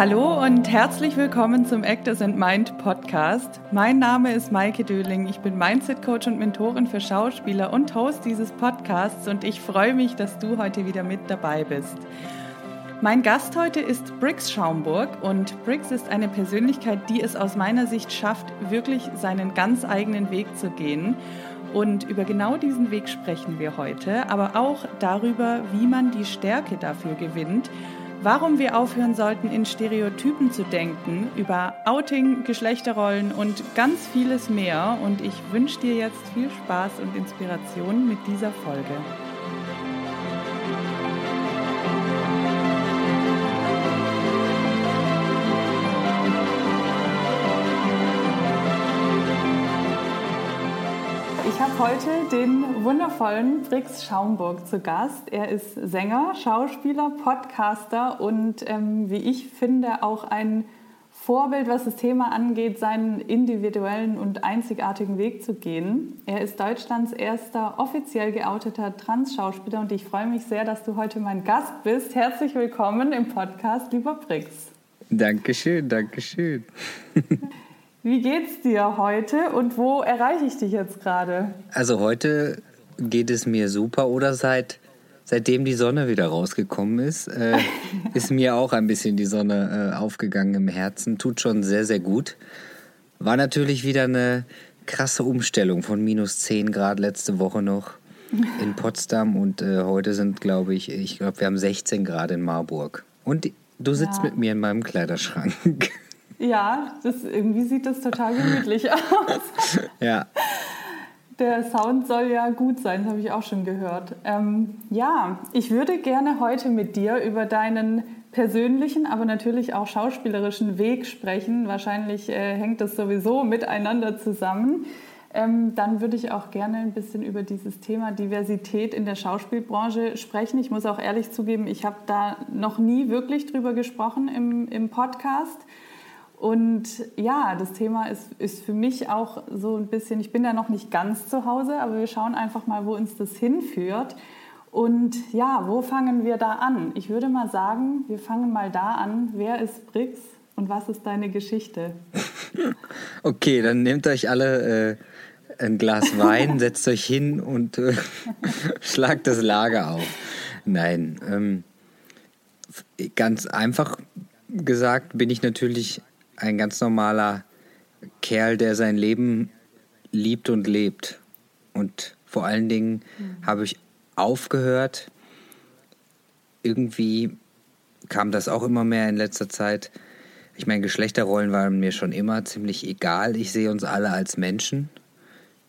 Hallo und herzlich willkommen zum Actors and Mind Podcast. Mein Name ist Maike Döling. Ich bin Mindset Coach und Mentorin für Schauspieler und Host dieses Podcasts und ich freue mich, dass du heute wieder mit dabei bist. Mein Gast heute ist Briggs Schaumburg und Briggs ist eine Persönlichkeit, die es aus meiner Sicht schafft, wirklich seinen ganz eigenen Weg zu gehen. Und über genau diesen Weg sprechen wir heute, aber auch darüber, wie man die Stärke dafür gewinnt warum wir aufhören sollten, in Stereotypen zu denken, über Outing, Geschlechterrollen und ganz vieles mehr. Und ich wünsche dir jetzt viel Spaß und Inspiration mit dieser Folge. Heute den wundervollen Brix Schaumburg zu Gast. Er ist Sänger, Schauspieler, Podcaster und ähm, wie ich finde auch ein Vorbild, was das Thema angeht, seinen individuellen und einzigartigen Weg zu gehen. Er ist Deutschlands erster offiziell geouteter Trans-Schauspieler und ich freue mich sehr, dass du heute mein Gast bist. Herzlich willkommen im Podcast, lieber Brix. Dankeschön, Dankeschön. Wie geht's dir heute und wo erreiche ich dich jetzt gerade? Also heute geht es mir super oder seit seitdem die Sonne wieder rausgekommen ist, äh, ist mir auch ein bisschen die Sonne äh, aufgegangen im Herzen. Tut schon sehr, sehr gut. War natürlich wieder eine krasse Umstellung von minus 10 Grad letzte Woche noch in Potsdam und äh, heute sind, glaube ich, ich glaube, wir haben 16 Grad in Marburg. Und du sitzt ja. mit mir in meinem Kleiderschrank. Ja, das, irgendwie sieht das total gemütlich aus. Ja. Der Sound soll ja gut sein, das habe ich auch schon gehört. Ähm, ja, ich würde gerne heute mit dir über deinen persönlichen, aber natürlich auch schauspielerischen Weg sprechen. Wahrscheinlich äh, hängt das sowieso miteinander zusammen. Ähm, dann würde ich auch gerne ein bisschen über dieses Thema Diversität in der Schauspielbranche sprechen. Ich muss auch ehrlich zugeben, ich habe da noch nie wirklich drüber gesprochen im, im Podcast. Und ja, das Thema ist, ist für mich auch so ein bisschen, ich bin da noch nicht ganz zu Hause, aber wir schauen einfach mal, wo uns das hinführt. Und ja, wo fangen wir da an? Ich würde mal sagen, wir fangen mal da an. Wer ist Brix und was ist deine Geschichte? Okay, dann nehmt euch alle äh, ein Glas Wein, setzt euch hin und äh, schlagt das Lager auf. Nein, ähm, ganz einfach gesagt bin ich natürlich ein ganz normaler Kerl, der sein Leben liebt und lebt. Und vor allen Dingen mhm. habe ich aufgehört, irgendwie kam das auch immer mehr in letzter Zeit. Ich meine, Geschlechterrollen waren mir schon immer ziemlich egal. Ich sehe uns alle als Menschen.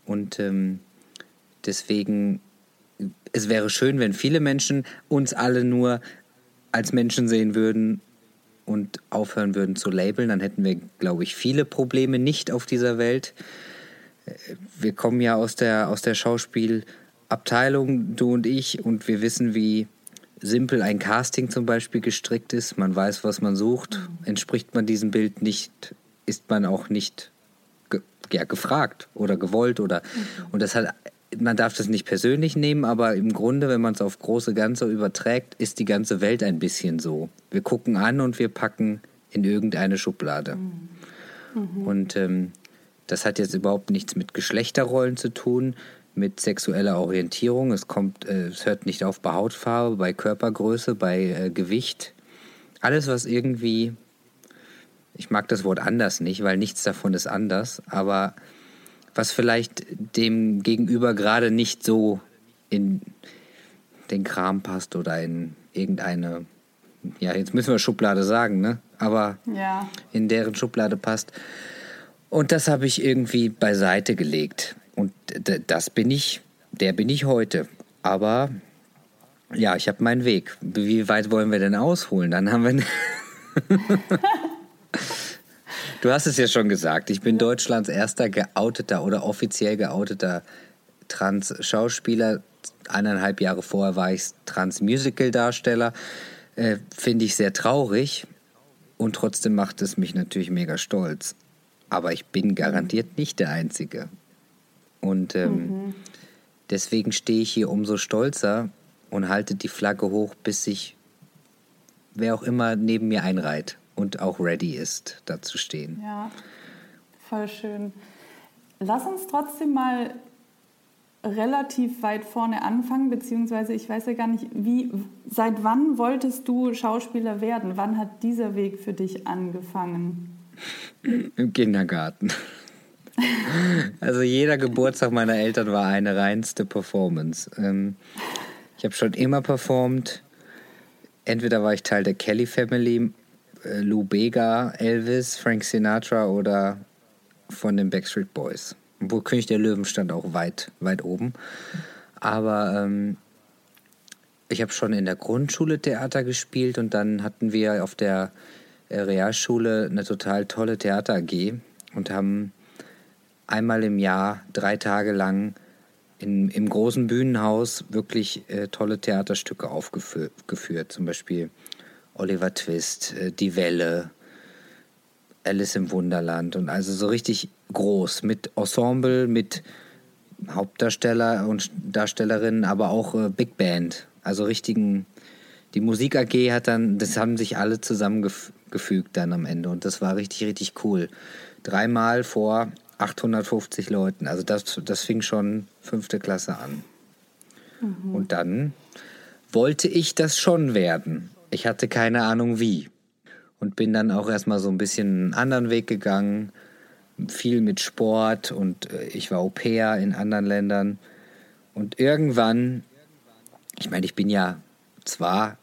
Und ähm, deswegen, es wäre schön, wenn viele Menschen uns alle nur als Menschen sehen würden und aufhören würden zu labeln, dann hätten wir, glaube ich, viele Probleme nicht auf dieser Welt. Wir kommen ja aus der, aus der Schauspielabteilung, du und ich, und wir wissen, wie simpel ein Casting zum Beispiel gestrickt ist. Man weiß, was man sucht. Mhm. Entspricht man diesem Bild nicht, ist man auch nicht ge ja, gefragt oder gewollt. Oder, mhm. Und das hat man darf das nicht persönlich nehmen, aber im Grunde, wenn man es auf große Ganze überträgt, ist die ganze Welt ein bisschen so. Wir gucken an und wir packen in irgendeine Schublade. Mhm. Und ähm, das hat jetzt überhaupt nichts mit Geschlechterrollen zu tun, mit sexueller Orientierung. Es kommt, äh, es hört nicht auf bei Hautfarbe, bei Körpergröße, bei äh, Gewicht. Alles, was irgendwie, ich mag das Wort anders nicht, weil nichts davon ist anders, aber was vielleicht dem Gegenüber gerade nicht so in den Kram passt oder in irgendeine, ja, jetzt müssen wir Schublade sagen, ne? Aber ja. in deren Schublade passt. Und das habe ich irgendwie beiseite gelegt. Und das bin ich, der bin ich heute. Aber ja, ich habe meinen Weg. Wie weit wollen wir denn ausholen? Dann haben wir. Du hast es ja schon gesagt. Ich bin Deutschlands erster geouteter oder offiziell geouteter Trans-Schauspieler. Eineinhalb Jahre vorher war ich Trans-Musical-Darsteller. Äh, Finde ich sehr traurig. Und trotzdem macht es mich natürlich mega stolz. Aber ich bin garantiert nicht der Einzige. Und ähm, mhm. deswegen stehe ich hier umso stolzer und halte die Flagge hoch, bis sich wer auch immer neben mir einreiht und auch ready ist, da zu stehen. Ja, voll schön. Lass uns trotzdem mal relativ weit vorne anfangen, beziehungsweise ich weiß ja gar nicht, wie, seit wann wolltest du Schauspieler werden? Wann hat dieser Weg für dich angefangen? Im Kindergarten. Also jeder Geburtstag meiner Eltern war eine reinste Performance. Ähm, ich habe schon immer performt. Entweder war ich Teil der Kelly Family, Lou Bega, Elvis, Frank Sinatra oder von den Backstreet Boys. Obwohl König der Löwen stand auch weit, weit oben. Aber ähm, ich habe schon in der Grundschule Theater gespielt und dann hatten wir auf der äh, Realschule eine total tolle Theater AG und haben einmal im Jahr drei Tage lang in, im großen Bühnenhaus wirklich äh, tolle Theaterstücke aufgeführt. Zum Beispiel Oliver Twist, äh, Die Welle, Alice im Wunderland und also so richtig groß mit Ensemble, mit Hauptdarsteller und Darstellerinnen, aber auch äh, Big Band, also richtigen. Die Musik AG hat dann, das haben sich alle zusammengefügt dann am Ende und das war richtig, richtig cool. Dreimal vor 850 Leuten, also das, das fing schon fünfte Klasse an. Mhm. Und dann wollte ich das schon werden. Ich hatte keine Ahnung wie und bin dann auch erstmal so ein bisschen einen anderen Weg gegangen, viel mit Sport und äh, ich war Au pair in anderen Ländern. Und irgendwann, ich meine, ich bin ja zwar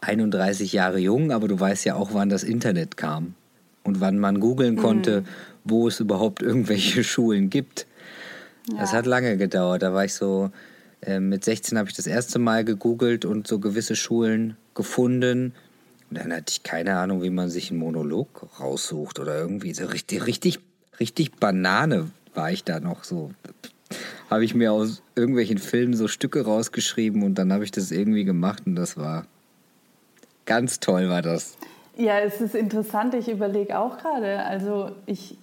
31 Jahre jung, aber du weißt ja auch, wann das Internet kam und wann man googeln konnte, mhm. wo es überhaupt irgendwelche Schulen gibt. Ja. Das hat lange gedauert. Da war ich so, äh, mit 16 habe ich das erste Mal gegoogelt und so gewisse Schulen gefunden. Und dann hatte ich keine Ahnung, wie man sich einen Monolog raussucht oder irgendwie so richtig, richtig richtig Banane war ich da noch so. Habe ich mir aus irgendwelchen Filmen so Stücke rausgeschrieben und dann habe ich das irgendwie gemacht und das war ganz toll, war das. Ja, es ist interessant. Ich überlege auch gerade, also ich,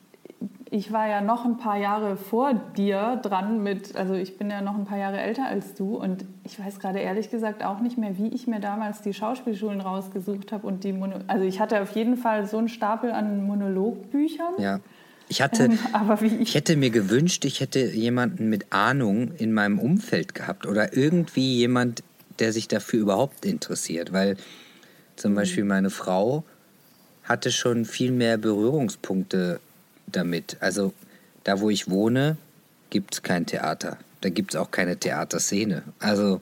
ich war ja noch ein paar Jahre vor dir dran mit, also ich bin ja noch ein paar Jahre älter als du und ich weiß gerade ehrlich gesagt auch nicht mehr, wie ich mir damals die Schauspielschulen rausgesucht habe und die Mono also ich hatte auf jeden Fall so einen Stapel an Monologbüchern. Ja. Ich hatte, ähm, ich, ich hätte mir gewünscht, ich hätte jemanden mit Ahnung in meinem Umfeld gehabt oder irgendwie jemand, der sich dafür überhaupt interessiert, weil zum mhm. Beispiel meine Frau hatte schon viel mehr Berührungspunkte damit. Also da, wo ich wohne, gibt es kein Theater. Da gibt es auch keine Theaterszene. Also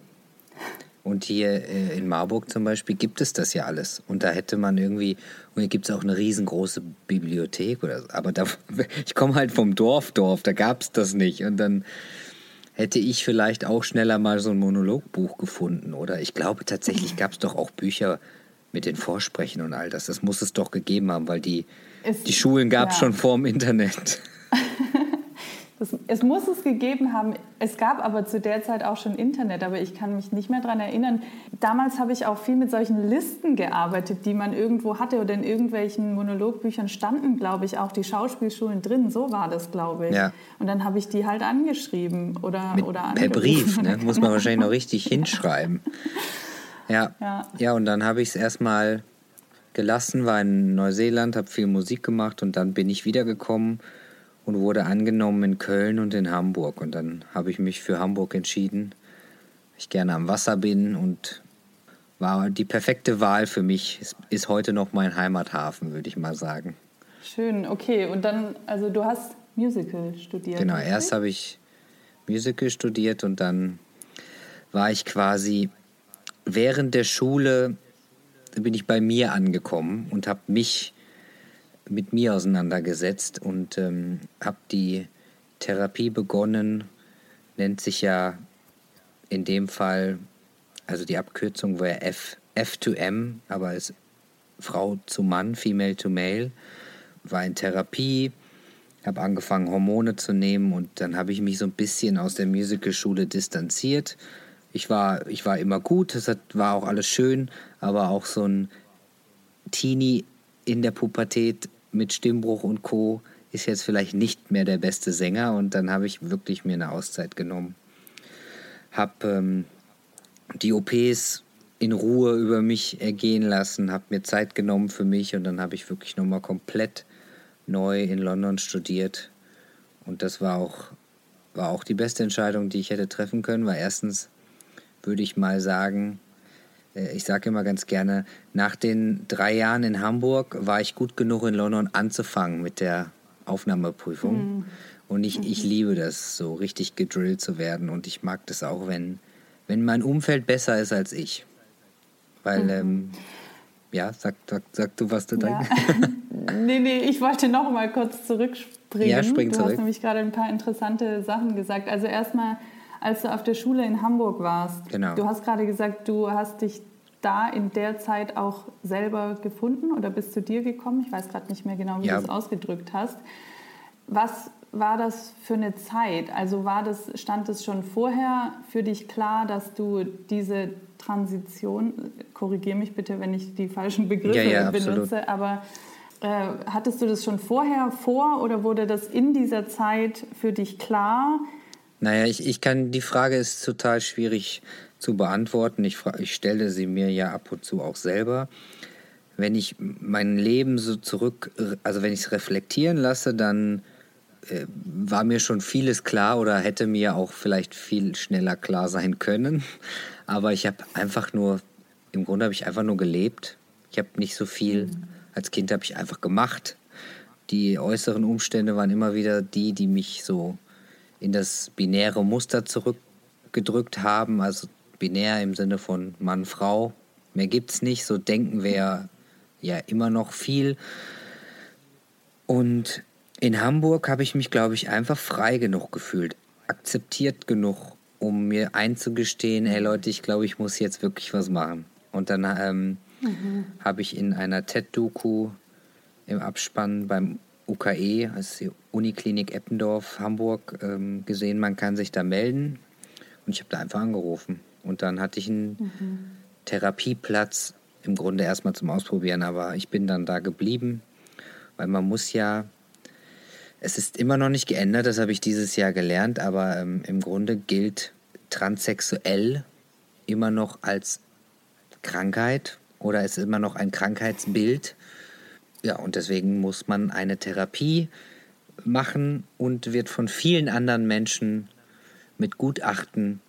und hier äh, in Marburg zum Beispiel gibt es das ja alles. Und da hätte man irgendwie, und hier gibt es auch eine riesengroße Bibliothek oder so. Aber da, ich komme halt vom Dorf, Dorf, da gab es das nicht. Und dann hätte ich vielleicht auch schneller mal so ein Monologbuch gefunden. Oder ich glaube tatsächlich gab es doch auch Bücher mit den Vorsprechen und all das. Das muss es doch gegeben haben, weil die, die Schulen gab es ja. schon vor dem Internet. Das, es muss es gegeben haben. Es gab aber zu der Zeit auch schon Internet, aber ich kann mich nicht mehr daran erinnern. Damals habe ich auch viel mit solchen Listen gearbeitet, die man irgendwo hatte oder in irgendwelchen Monologbüchern standen, glaube ich, auch die Schauspielschulen drin. So war das, glaube ich. Ja. Und dann habe ich die halt angeschrieben oder, mit, oder Per Brief, ne? muss man wahrscheinlich noch richtig hinschreiben. Ja. ja, ja, und dann habe ich es erstmal gelassen, war in Neuseeland, habe viel Musik gemacht und dann bin ich wiedergekommen und wurde angenommen in Köln und in Hamburg. Und dann habe ich mich für Hamburg entschieden, ich gerne am Wasser bin und war die perfekte Wahl für mich. Es ist heute noch mein Heimathafen, würde ich mal sagen. Schön, okay. Und dann, also du hast Musical studiert. Genau, richtig? erst habe ich Musical studiert und dann war ich quasi während der Schule bin ich bei mir angekommen und habe mich mit mir auseinandergesetzt und ähm, habe die Therapie begonnen, nennt sich ja in dem Fall, also die Abkürzung wäre F, F to M, aber ist Frau zu Mann, Female to Male, war in Therapie, habe angefangen Hormone zu nehmen und dann habe ich mich so ein bisschen aus der Musicalschule distanziert. Ich war, ich war immer gut, es war auch alles schön, aber auch so ein Teenie in der Pubertät mit Stimmbruch und Co. ist jetzt vielleicht nicht mehr der beste Sänger und dann habe ich wirklich mir eine Auszeit genommen. Habe ähm, die OPs in Ruhe über mich ergehen lassen, habe mir Zeit genommen für mich und dann habe ich wirklich nochmal komplett neu in London studiert. Und das war auch, war auch die beste Entscheidung, die ich hätte treffen können, weil erstens würde ich mal sagen, äh, ich sage immer ganz gerne, nach den drei Jahren in Hamburg war ich gut genug in London anzufangen mit der Aufnahmeprüfung. Mhm. Und ich, ich mhm. liebe das, so richtig gedrillt zu werden. Und ich mag das auch, wenn, wenn mein Umfeld besser ist als ich. Weil, mhm. ähm, ja, sag, sag, sag du, was du ja. denkst. nee, nee, ich wollte noch mal kurz zurückspringen. Ja, spring zurück. Du hast nämlich gerade ein paar interessante Sachen gesagt. Also erstmal, als du auf der Schule in Hamburg warst, genau. du hast gerade gesagt, du hast dich da in der Zeit auch selber gefunden oder bist zu dir gekommen? Ich weiß gerade nicht mehr genau, wie ja. du es ausgedrückt hast. Was war das für eine Zeit? Also war das, stand es schon vorher für dich klar, dass du diese Transition, korrigiere mich bitte, wenn ich die falschen Begriffe ja, ja, benutze, aber äh, hattest du das schon vorher vor oder wurde das in dieser Zeit für dich klar? Naja, ich, ich kann, die Frage ist total schwierig zu beantworten. Ich, ich stelle sie mir ja ab und zu auch selber. Wenn ich mein Leben so zurück, also wenn ich es reflektieren lasse, dann äh, war mir schon vieles klar oder hätte mir auch vielleicht viel schneller klar sein können. Aber ich habe einfach nur, im Grunde habe ich einfach nur gelebt. Ich habe nicht so viel, mhm. als Kind habe ich einfach gemacht. Die äußeren Umstände waren immer wieder die, die mich so in das binäre Muster zurückgedrückt haben. Also binär im Sinne von Mann, Frau. Mehr gibt es nicht. So denken wir ja immer noch viel. Und in Hamburg habe ich mich, glaube ich, einfach frei genug gefühlt, akzeptiert genug, um mir einzugestehen, hey Leute, ich glaube, ich muss jetzt wirklich was machen. Und dann ähm, mhm. habe ich in einer TED-Doku im Abspann beim UKE, also die Uniklinik Eppendorf, Hamburg, ähm, gesehen, man kann sich da melden. Und ich habe da einfach angerufen. Und dann hatte ich einen mhm. Therapieplatz, im Grunde erstmal zum Ausprobieren, aber ich bin dann da geblieben, weil man muss ja es ist immer noch nicht geändert, das habe ich dieses Jahr gelernt, aber ähm, im Grunde gilt transsexuell immer noch als Krankheit oder ist immer noch ein Krankheitsbild. Ja, und deswegen muss man eine Therapie machen und wird von vielen anderen Menschen mit Gutachten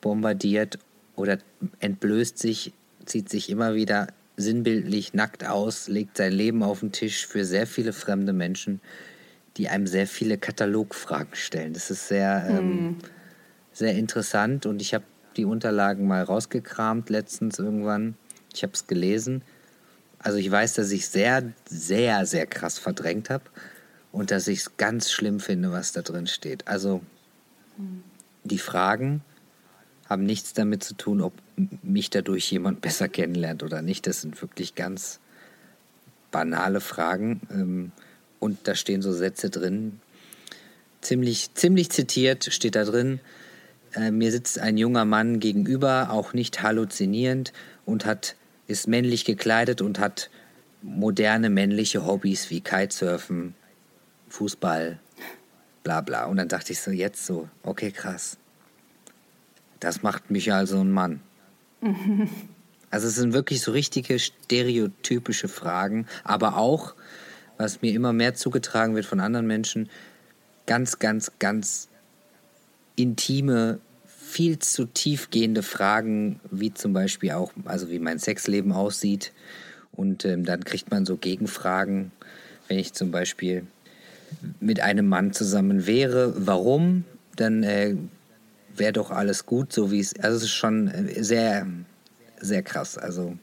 bombardiert oder entblößt sich, zieht sich immer wieder sinnbildlich nackt aus, legt sein Leben auf den Tisch für sehr viele fremde Menschen, die einem sehr viele Katalogfragen stellen. Das ist sehr, ähm, hm. sehr interessant und ich habe die Unterlagen mal rausgekramt letztens irgendwann. Ich habe es gelesen. Also ich weiß, dass ich sehr, sehr, sehr krass verdrängt habe und dass ich es ganz schlimm finde, was da drin steht. Also die Fragen haben nichts damit zu tun, ob mich dadurch jemand besser kennenlernt oder nicht. Das sind wirklich ganz banale Fragen. Ähm, und da stehen so Sätze drin. Ziemlich, ziemlich zitiert steht da drin. Äh, mir sitzt ein junger Mann gegenüber, auch nicht halluzinierend und hat, ist männlich gekleidet und hat moderne männliche Hobbys wie Kitesurfen, Fußball, bla bla. Und dann dachte ich so, jetzt so, okay, krass. Das macht mich also ein Mann. Also es sind wirklich so richtige stereotypische Fragen, aber auch was mir immer mehr zugetragen wird von anderen Menschen, ganz, ganz, ganz intime, viel zu tiefgehende Fragen, wie zum Beispiel auch, also wie mein Sexleben aussieht. Und ähm, dann kriegt man so Gegenfragen, wenn ich zum Beispiel mit einem Mann zusammen wäre, warum? Dann äh, wäre doch alles gut, so wie es. Also es ist schon äh, sehr, sehr krass. Also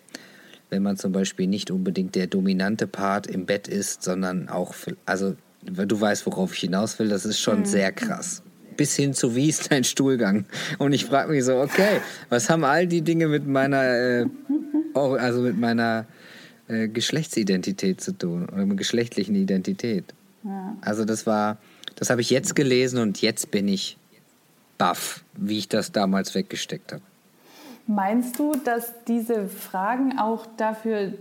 wenn man zum Beispiel nicht unbedingt der dominante Part im Bett ist, sondern auch, also du weißt, worauf ich hinaus will, das ist schon mhm. sehr krass. Bis hin zu, wie ist dein Stuhlgang? Und ich frage mich so, okay, was haben all die Dinge mit meiner, äh, also mit meiner äh, Geschlechtsidentität zu tun oder mit geschlechtlichen Identität? Ja. Also das war, das habe ich jetzt gelesen und jetzt bin ich baff, wie ich das damals weggesteckt habe. Meinst du, dass diese Fragen auch dafür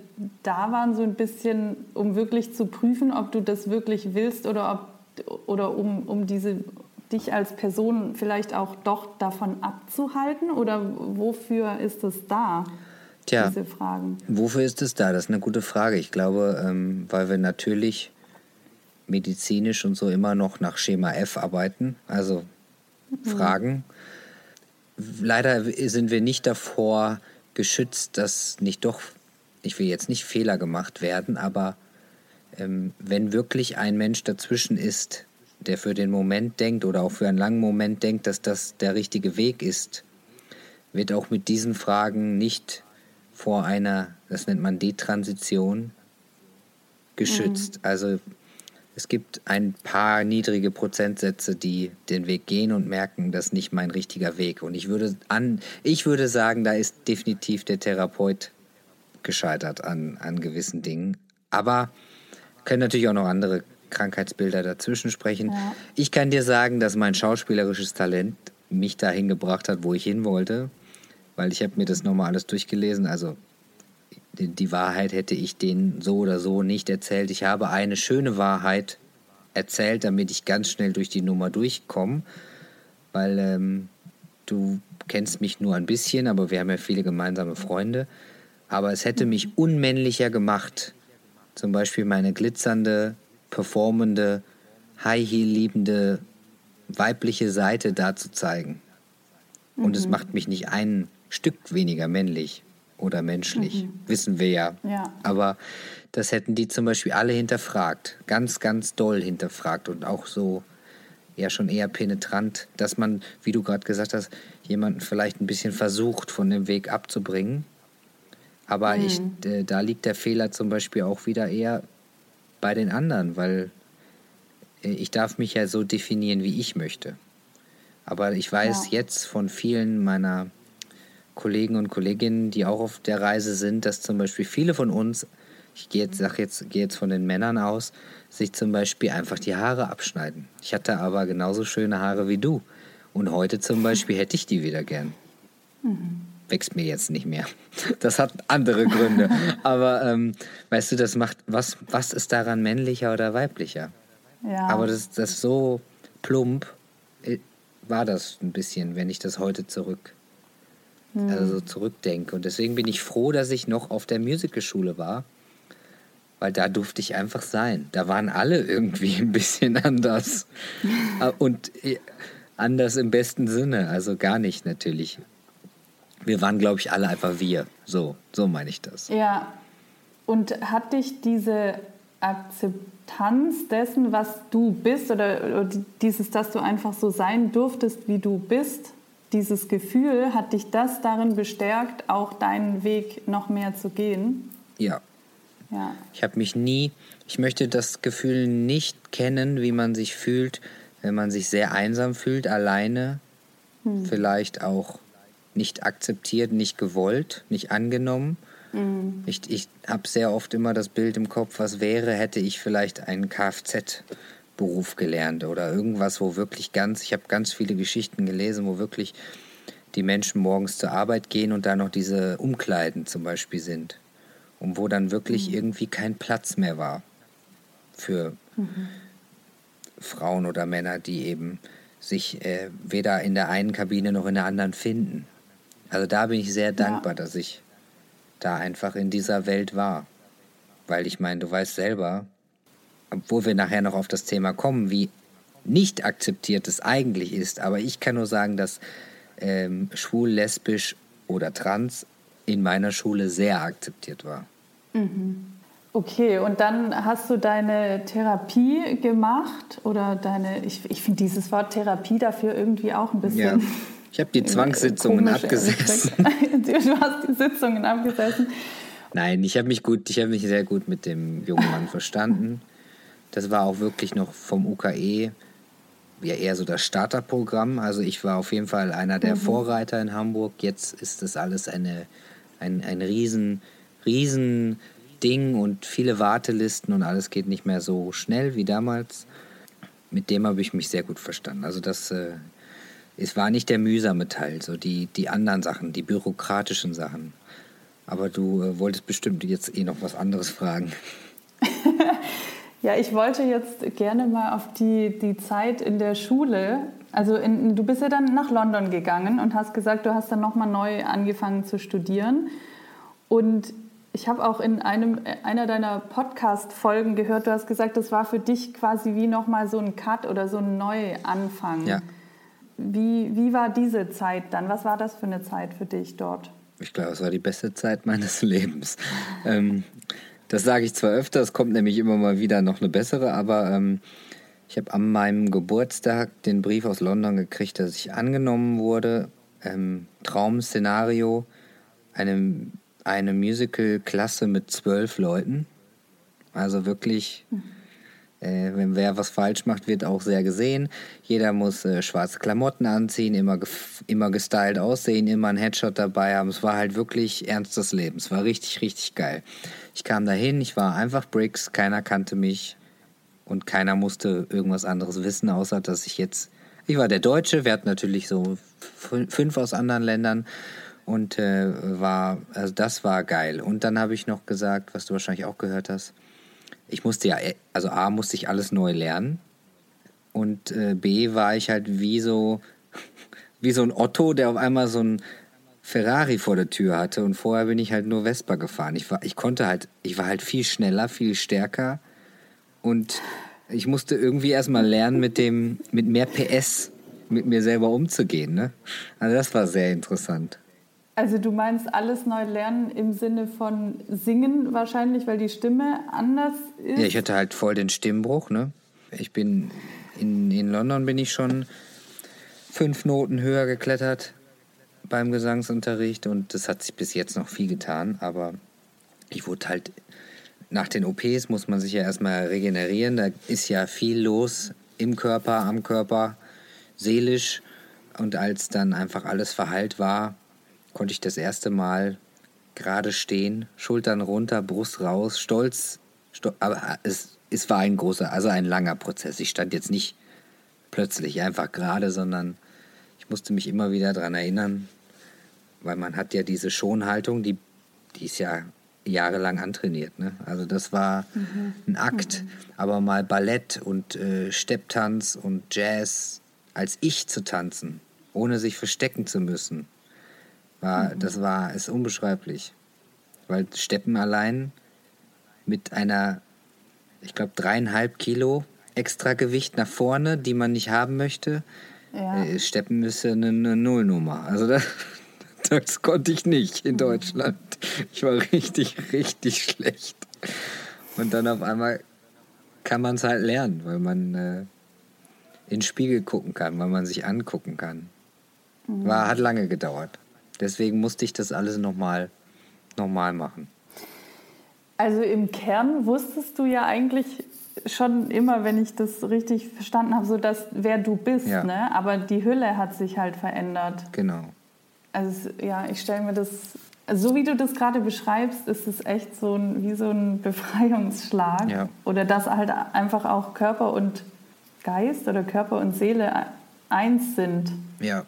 da waren, so ein bisschen, um wirklich zu prüfen, ob du das wirklich willst oder, ob, oder um, um diese dich als Person vielleicht auch doch davon abzuhalten? Oder wofür ist es da? Tja, diese Fragen. Wofür ist es da? Das ist eine gute Frage. Ich glaube, ähm, weil wir natürlich medizinisch und so immer noch nach Schema F arbeiten, also mhm. Fragen. Leider sind wir nicht davor geschützt, dass nicht doch, ich will jetzt nicht Fehler gemacht werden, aber ähm, wenn wirklich ein Mensch dazwischen ist, der für den Moment denkt oder auch für einen langen Moment denkt, dass das der richtige Weg ist, wird auch mit diesen Fragen nicht vor einer, das nennt man Detransition, geschützt. Mhm. Also es gibt ein paar niedrige Prozentsätze, die den Weg gehen und merken, das ist nicht mein richtiger Weg. Und ich würde an, ich würde sagen, da ist definitiv der Therapeut gescheitert an, an gewissen Dingen. Aber können natürlich auch noch andere Krankheitsbilder dazwischen sprechen. Ja. Ich kann dir sagen, dass mein schauspielerisches Talent mich dahin gebracht hat, wo ich hin wollte, weil ich habe mir das nochmal alles durchgelesen. Also die, die Wahrheit hätte ich denen so oder so nicht erzählt. Ich habe eine schöne Wahrheit erzählt, damit ich ganz schnell durch die Nummer durchkomme, weil ähm, du kennst mich nur ein bisschen, aber wir haben ja viele gemeinsame Freunde. Aber es hätte mich unmännlicher gemacht, zum Beispiel meine glitzernde, performende, High-Heel-liebende weibliche Seite da zu zeigen. Und mhm. es macht mich nicht ein Stück weniger männlich oder menschlich, mhm. wissen wir ja. ja. Aber das hätten die zum Beispiel alle hinterfragt, ganz, ganz doll hinterfragt und auch so ja schon eher penetrant, dass man, wie du gerade gesagt hast, jemanden vielleicht ein bisschen versucht, von dem Weg abzubringen. Aber mhm. ich, äh, da liegt der Fehler zum Beispiel auch wieder eher bei den anderen, weil äh, ich darf mich ja so definieren, wie ich möchte. Aber ich weiß ja. jetzt von vielen meiner Kollegen und Kolleginnen, die auch auf der Reise sind, dass zum Beispiel viele von uns, ich gehe jetzt, sag jetzt, gehe jetzt von den Männern aus, sich zum Beispiel einfach die Haare abschneiden. Ich hatte aber genauso schöne Haare wie du. Und heute zum Beispiel hätte ich die wieder gern. Mhm. Wächst mir jetzt nicht mehr. Das hat andere Gründe. aber ähm, weißt du, das macht, was, was ist daran männlicher oder weiblicher? Ja. Aber das, das so plump äh, war das ein bisschen, wenn ich das heute zurück mhm. also zurückdenke. Und deswegen bin ich froh, dass ich noch auf der Musicalschule war, weil da durfte ich einfach sein. Da waren alle irgendwie ein bisschen anders. Ah, und äh, anders im besten Sinne, also gar nicht natürlich. Wir waren, glaube ich, alle einfach wir. So, so meine ich das. Ja. Und hat dich diese Akzeptanz dessen, was du bist, oder, oder dieses, dass du einfach so sein durftest, wie du bist, dieses Gefühl, hat dich das darin bestärkt, auch deinen Weg noch mehr zu gehen? Ja. ja. Ich habe mich nie, ich möchte das Gefühl nicht kennen, wie man sich fühlt, wenn man sich sehr einsam fühlt, alleine, hm. vielleicht auch nicht akzeptiert, nicht gewollt, nicht angenommen. Mhm. Ich, ich habe sehr oft immer das Bild im Kopf, was wäre, hätte ich vielleicht einen Kfz Beruf gelernt oder irgendwas, wo wirklich ganz, ich habe ganz viele Geschichten gelesen, wo wirklich die Menschen morgens zur Arbeit gehen und da noch diese Umkleiden zum Beispiel sind. Und wo dann wirklich mhm. irgendwie kein Platz mehr war für mhm. Frauen oder Männer, die eben sich äh, weder in der einen Kabine noch in der anderen finden. Also da bin ich sehr dankbar, ja. dass ich da einfach in dieser Welt war. Weil ich meine, du weißt selber, wo wir nachher noch auf das Thema kommen, wie nicht akzeptiert es eigentlich ist. Aber ich kann nur sagen, dass ähm, schwul, lesbisch oder trans in meiner Schule sehr akzeptiert war. Mhm. Okay, und dann hast du deine Therapie gemacht oder deine, ich, ich finde dieses Wort Therapie dafür irgendwie auch ein bisschen. Ja. Ich habe die Zwangssitzungen abgesessen. du hast die Sitzungen abgesessen. Nein, ich habe mich gut, ich habe mich sehr gut mit dem jungen Mann verstanden. Das war auch wirklich noch vom UKE ja eher so das Starterprogramm. Also ich war auf jeden Fall einer der mhm. Vorreiter in Hamburg. Jetzt ist das alles eine, ein, ein riesen, riesen Ding und viele Wartelisten und alles geht nicht mehr so schnell wie damals. Mit dem habe ich mich sehr gut verstanden. Also das äh, es war nicht der mühsame Teil, so die, die anderen Sachen, die bürokratischen Sachen. Aber du äh, wolltest bestimmt jetzt eh noch was anderes fragen. Ja, ich wollte jetzt gerne mal auf die, die Zeit in der Schule. Also in, du bist ja dann nach London gegangen und hast gesagt, du hast dann nochmal neu angefangen zu studieren. Und ich habe auch in einem, einer deiner Podcast-Folgen gehört, du hast gesagt, das war für dich quasi wie nochmal so ein Cut oder so ein Neuanfang. Ja. Wie, wie war diese Zeit dann? Was war das für eine Zeit für dich dort? Ich glaube, es war die beste Zeit meines Lebens. ähm, das sage ich zwar öfter, es kommt nämlich immer mal wieder noch eine bessere, aber ähm, ich habe an meinem Geburtstag den Brief aus London gekriegt, dass ich angenommen wurde. Ähm, Traum-Szenario, eine, eine Musical-Klasse mit zwölf Leuten. Also wirklich. Mhm äh, wenn wer was falsch macht, wird auch sehr gesehen. Jeder muss äh, schwarze Klamotten anziehen, immer, immer gestylt aussehen, immer ein Headshot dabei haben. Es war halt wirklich ernst des Lebens. War richtig, richtig geil. Ich kam dahin, ich war einfach Bricks, keiner kannte mich und keiner musste irgendwas anderes wissen, außer dass ich jetzt. Ich war der Deutsche, wir hatten natürlich so fünf aus anderen Ländern und äh, war, also das war geil. Und dann habe ich noch gesagt, was du wahrscheinlich auch gehört hast, ich musste ja, also A, musste ich alles neu lernen. Und äh, B, war ich halt wie so, wie so ein Otto, der auf einmal so ein Ferrari vor der Tür hatte. Und vorher bin ich halt nur Vespa gefahren. Ich, war, ich konnte halt, ich war halt viel schneller, viel stärker. Und ich musste irgendwie erstmal lernen, mit dem, mit mehr PS mit mir selber umzugehen. Ne? Also das war sehr interessant. Also du meinst alles neu lernen im Sinne von singen wahrscheinlich, weil die Stimme anders ist? Ja, ich hatte halt voll den Stimmbruch, ne? Ich bin in, in London bin ich schon fünf Noten höher geklettert beim Gesangsunterricht und das hat sich bis jetzt noch viel getan, aber ich wurde halt nach den OPs muss man sich ja erstmal regenerieren, da ist ja viel los im Körper, am Körper, seelisch und als dann einfach alles verheilt war, konnte ich das erste Mal gerade stehen, Schultern runter, Brust raus, stolz. Stol aber es, es war ein großer, also ein langer Prozess. Ich stand jetzt nicht plötzlich einfach gerade, sondern ich musste mich immer wieder daran erinnern, weil man hat ja diese Schonhaltung, die, die ist ja jahrelang antrainiert. Ne? Also das war mhm. ein Akt, mhm. aber mal Ballett und äh, Stepptanz und Jazz als ich zu tanzen, ohne sich verstecken zu müssen, war, mhm. Das war, ist unbeschreiblich. Weil Steppen allein mit einer, ich glaube, dreieinhalb Kilo extra Gewicht nach vorne, die man nicht haben möchte, ja. äh, Steppen ist ja eine, eine Nullnummer. Also das, das konnte ich nicht in mhm. Deutschland. Ich war richtig, richtig schlecht. Und dann auf einmal kann man es halt lernen, weil man äh, in den Spiegel gucken kann, weil man sich angucken kann. Mhm. War, hat lange gedauert. Deswegen musste ich das alles nochmal noch mal machen. Also im Kern wusstest du ja eigentlich schon immer, wenn ich das richtig verstanden habe, so dass wer du bist, ja. ne? Aber die Hülle hat sich halt verändert. Genau. Also ja, ich stelle mir das, so wie du das gerade beschreibst, ist es echt so ein, wie so ein Befreiungsschlag. Ja. Oder dass halt einfach auch Körper und Geist oder Körper und Seele eins sind. Ja.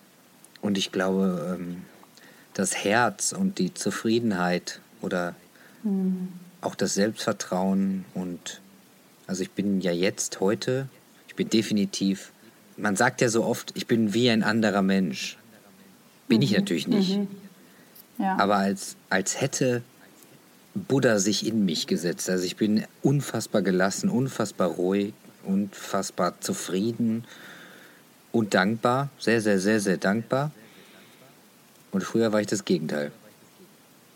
Und ich glaube, ähm, das Herz und die Zufriedenheit oder mhm. auch das Selbstvertrauen und also ich bin ja jetzt heute, ich bin definitiv, man sagt ja so oft, ich bin wie ein anderer Mensch. Bin mhm. ich natürlich nicht. Mhm. Ja. Aber als, als hätte Buddha sich in mich gesetzt. Also ich bin unfassbar gelassen, unfassbar ruhig, unfassbar zufrieden und dankbar, sehr, sehr, sehr, sehr dankbar. Und früher war ich das Gegenteil.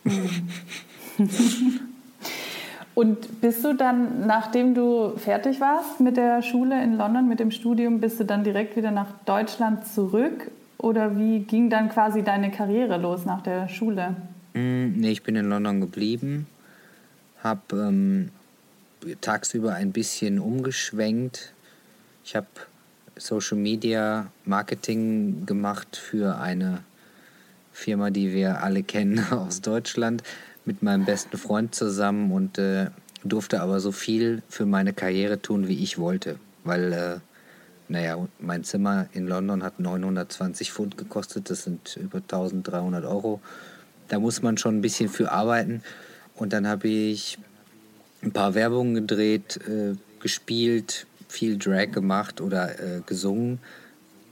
Und bist du dann, nachdem du fertig warst mit der Schule in London, mit dem Studium, bist du dann direkt wieder nach Deutschland zurück? Oder wie ging dann quasi deine Karriere los nach der Schule? Mm, nee, ich bin in London geblieben, habe ähm, tagsüber ein bisschen umgeschwenkt. Ich habe Social Media Marketing gemacht für eine Firma, die wir alle kennen aus Deutschland, mit meinem besten Freund zusammen und äh, durfte aber so viel für meine Karriere tun, wie ich wollte. Weil, äh, naja, mein Zimmer in London hat 920 Pfund gekostet, das sind über 1300 Euro. Da muss man schon ein bisschen für arbeiten. Und dann habe ich ein paar Werbungen gedreht, äh, gespielt, viel Drag gemacht oder äh, gesungen.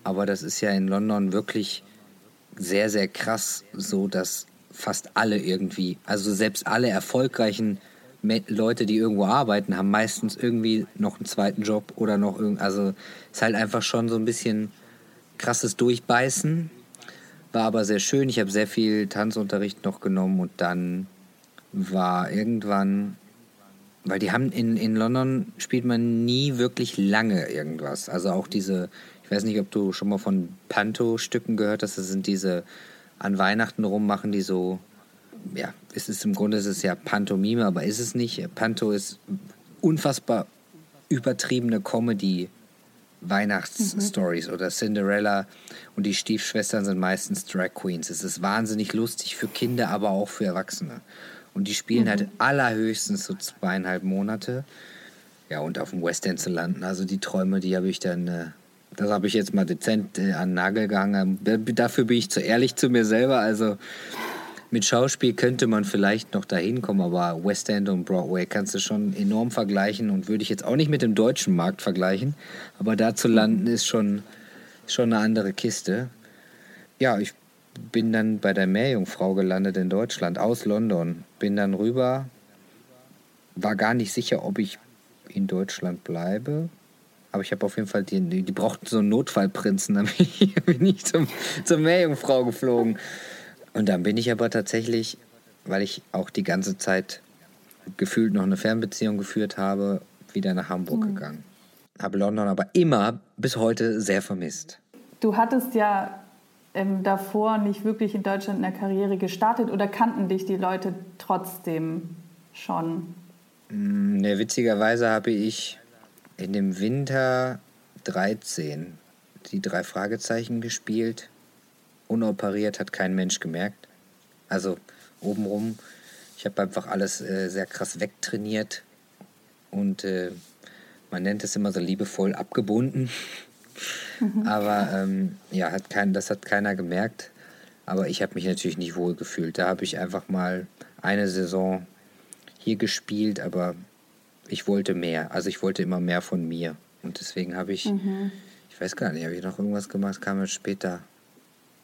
Aber das ist ja in London wirklich sehr, sehr krass, so dass fast alle irgendwie, also selbst alle erfolgreichen Leute, die irgendwo arbeiten, haben meistens irgendwie noch einen zweiten Job oder noch irgend, also ist halt einfach schon so ein bisschen krasses Durchbeißen. War aber sehr schön. Ich habe sehr viel Tanzunterricht noch genommen und dann war irgendwann, weil die haben in, in London spielt man nie wirklich lange irgendwas. Also auch diese, ich weiß nicht, ob du schon mal von Panto-Stücken gehört hast. Das sind diese an Weihnachten rum machen die so, ja, es ist im Grunde ist es ja Pantomime, aber ist es nicht. Panto ist unfassbar übertriebene Comedy. Weihnachtsstories mhm. oder Cinderella und die Stiefschwestern sind meistens Drag Queens. Es ist wahnsinnig lustig für Kinder, aber auch für Erwachsene. Und die spielen halt mhm. halt allerhöchstens so zweieinhalb Monate. Ja, und auf dem West End zu landen. Also die Träume, die habe ich dann, äh, das habe ich jetzt mal dezent äh, an den Nagel gehangen. Dafür bin ich zu ehrlich zu mir selber. Also mit Schauspiel könnte man vielleicht noch dahin kommen, aber West End und Broadway kannst du schon enorm vergleichen und würde ich jetzt auch nicht mit dem deutschen Markt vergleichen. Aber da zu landen ist schon, schon eine andere Kiste. Ja, ich bin dann bei der Meerjungfrau gelandet in Deutschland, aus London. Bin dann rüber, war gar nicht sicher, ob ich in Deutschland bleibe. Aber ich habe auf jeden Fall, die, die brauchten so einen Notfallprinzen, dann bin ich zum, zur Meerjungfrau geflogen. Und dann bin ich aber tatsächlich, weil ich auch die ganze Zeit gefühlt noch eine Fernbeziehung geführt habe, wieder nach Hamburg mhm. gegangen. Habe London aber immer bis heute sehr vermisst. Du hattest ja ähm, davor nicht wirklich in Deutschland in der Karriere gestartet oder kannten dich die Leute trotzdem schon? Ne, witzigerweise habe ich in dem Winter 13 die drei Fragezeichen gespielt. Unoperiert hat kein Mensch gemerkt. Also obenrum. Ich habe einfach alles äh, sehr krass wegtrainiert und äh, man nennt es immer so liebevoll abgebunden. Mhm. Aber ähm, ja, hat kein, das hat keiner gemerkt. Aber ich habe mich natürlich nicht wohl gefühlt. Da habe ich einfach mal eine Saison hier gespielt, aber ich wollte mehr. Also ich wollte immer mehr von mir. Und deswegen habe ich, mhm. ich weiß gar nicht, habe ich noch irgendwas gemacht, kam jetzt später.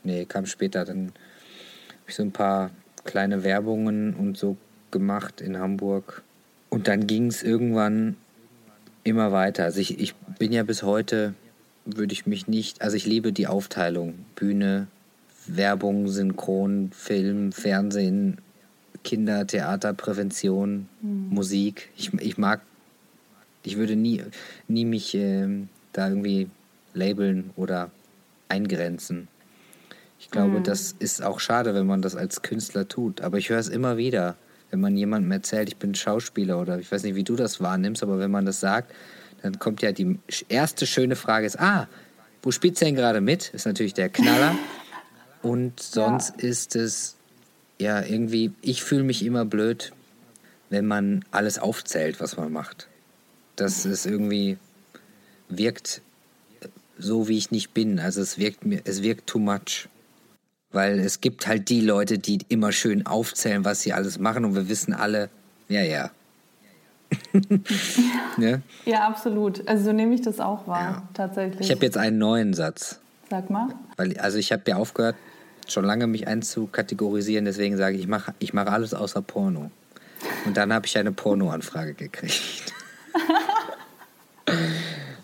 Nee, kam später. Dann habe ich so ein paar kleine Werbungen und so gemacht in Hamburg. Und dann ging es irgendwann immer weiter. Also ich, ich bin ja bis heute würde ich mich nicht, also ich liebe die Aufteilung. Bühne, Werbung, Synchron, Film, Fernsehen, Kinder, Theater, Prävention, mhm. Musik. Ich, ich mag, ich würde nie, nie mich äh, da irgendwie labeln oder eingrenzen. Ich glaube, mhm. das ist auch schade, wenn man das als Künstler tut. Aber ich höre es immer wieder, wenn man jemandem erzählt, ich bin Schauspieler oder ich weiß nicht, wie du das wahrnimmst, aber wenn man das sagt, dann kommt ja die erste schöne Frage ist, ah, wo spielt denn gerade mit? Ist natürlich der Knaller. Und sonst ja. ist es ja irgendwie, ich fühle mich immer blöd, wenn man alles aufzählt, was man macht. Das ist irgendwie, wirkt so, wie ich nicht bin. Also es wirkt mir, es wirkt too much. Weil es gibt halt die Leute, die immer schön aufzählen, was sie alles machen und wir wissen alle, ja, ja, ja. ja, absolut. Also so nehme ich das auch wahr, ja. tatsächlich. Ich habe jetzt einen neuen Satz. Sag mal. Weil, also ich habe ja aufgehört, schon lange mich einzukategorisieren, deswegen sage ich, ich mache ich mach alles außer Porno. Und dann habe ich eine Pornoanfrage gekriegt.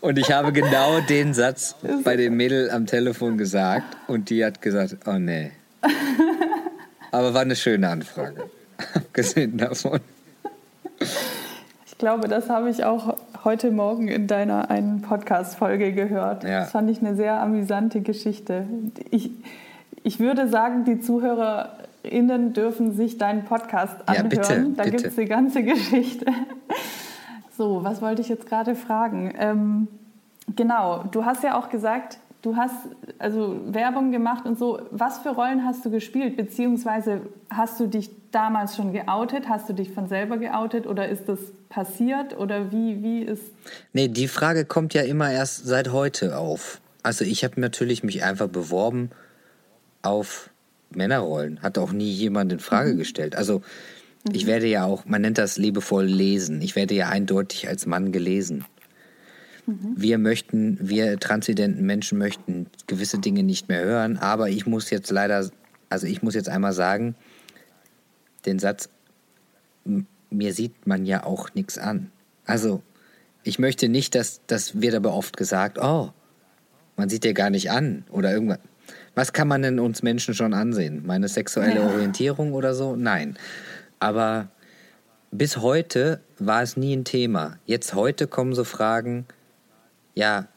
und ich habe genau den Satz bei dem Mädel am Telefon gesagt und die hat gesagt, oh nee. Aber war eine schöne Anfrage. Abgesehen davon. Ich glaube, das habe ich auch heute Morgen in deiner einen Podcast-Folge gehört. Ja. Das fand ich eine sehr amüsante Geschichte. Ich, ich würde sagen, die ZuhörerInnen dürfen sich deinen Podcast anhören. Ja, bitte, da gibt es die ganze Geschichte. So, was wollte ich jetzt gerade fragen? Ähm, genau, du hast ja auch gesagt, du hast also Werbung gemacht und so. Was für Rollen hast du gespielt? Beziehungsweise hast du dich damals schon geoutet? Hast du dich von selber geoutet oder ist das passiert oder wie, wie ist. Nee, die Frage kommt ja immer erst seit heute auf. Also ich habe natürlich mich einfach beworben auf Männerrollen. Hat auch nie jemand in Frage mhm. gestellt. Also ich mhm. werde ja auch, man nennt das liebevoll lesen. Ich werde ja eindeutig als Mann gelesen. Mhm. Wir möchten, wir transidenten Menschen möchten gewisse Dinge nicht mehr hören, aber ich muss jetzt leider, also ich muss jetzt einmal sagen, den Satz, mir sieht man ja auch nichts an. Also, ich möchte nicht, dass, das wird aber oft gesagt, oh, man sieht dir gar nicht an oder irgendwas. Was kann man denn uns Menschen schon ansehen? Meine sexuelle ja. Orientierung oder so? Nein. Aber bis heute war es nie ein Thema. Jetzt heute kommen so Fragen, ja,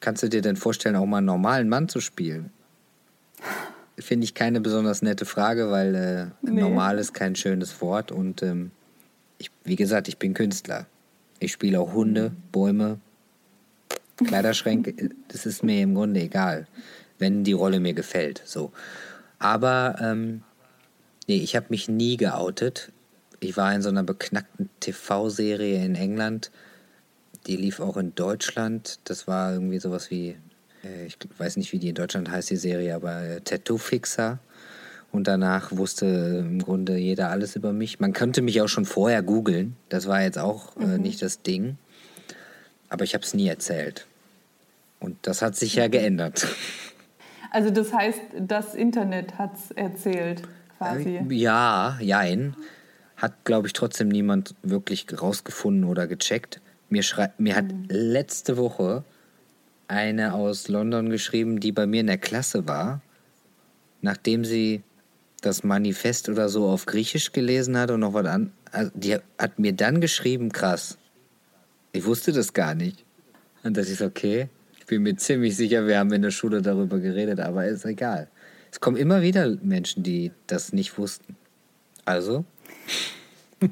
kannst du dir denn vorstellen, auch mal einen normalen Mann zu spielen? Finde ich keine besonders nette Frage, weil äh, nee. normal ist kein schönes Wort und ähm, ich, wie gesagt, ich bin Künstler. Ich spiele auch Hunde, Bäume, Kleiderschränke. das ist mir im Grunde egal, wenn die Rolle mir gefällt. So. Aber ähm, nee, ich habe mich nie geoutet. Ich war in so einer beknackten TV-Serie in England. Die lief auch in Deutschland. Das war irgendwie sowas wie, äh, ich weiß nicht, wie die in Deutschland heißt, die Serie, aber äh, Tattoo Fixer. Und danach wusste im Grunde jeder alles über mich. Man könnte mich auch schon vorher googeln. Das war jetzt auch äh, mhm. nicht das Ding. Aber ich habe es nie erzählt. Und das hat sich ja geändert. Also das heißt, das Internet hat es erzählt, quasi. Äh, ja, jein. Hat, glaube ich, trotzdem niemand wirklich rausgefunden oder gecheckt. Mir, mir hat mhm. letzte Woche eine aus London geschrieben, die bei mir in der Klasse war, nachdem sie das Manifest oder so auf Griechisch gelesen hat und noch was an. Also die hat mir dann geschrieben, krass. Ich wusste das gar nicht. Und das ist okay. Bin mir ziemlich sicher, wir haben in der Schule darüber geredet, aber ist egal. Es kommen immer wieder Menschen, die das nicht wussten. Also.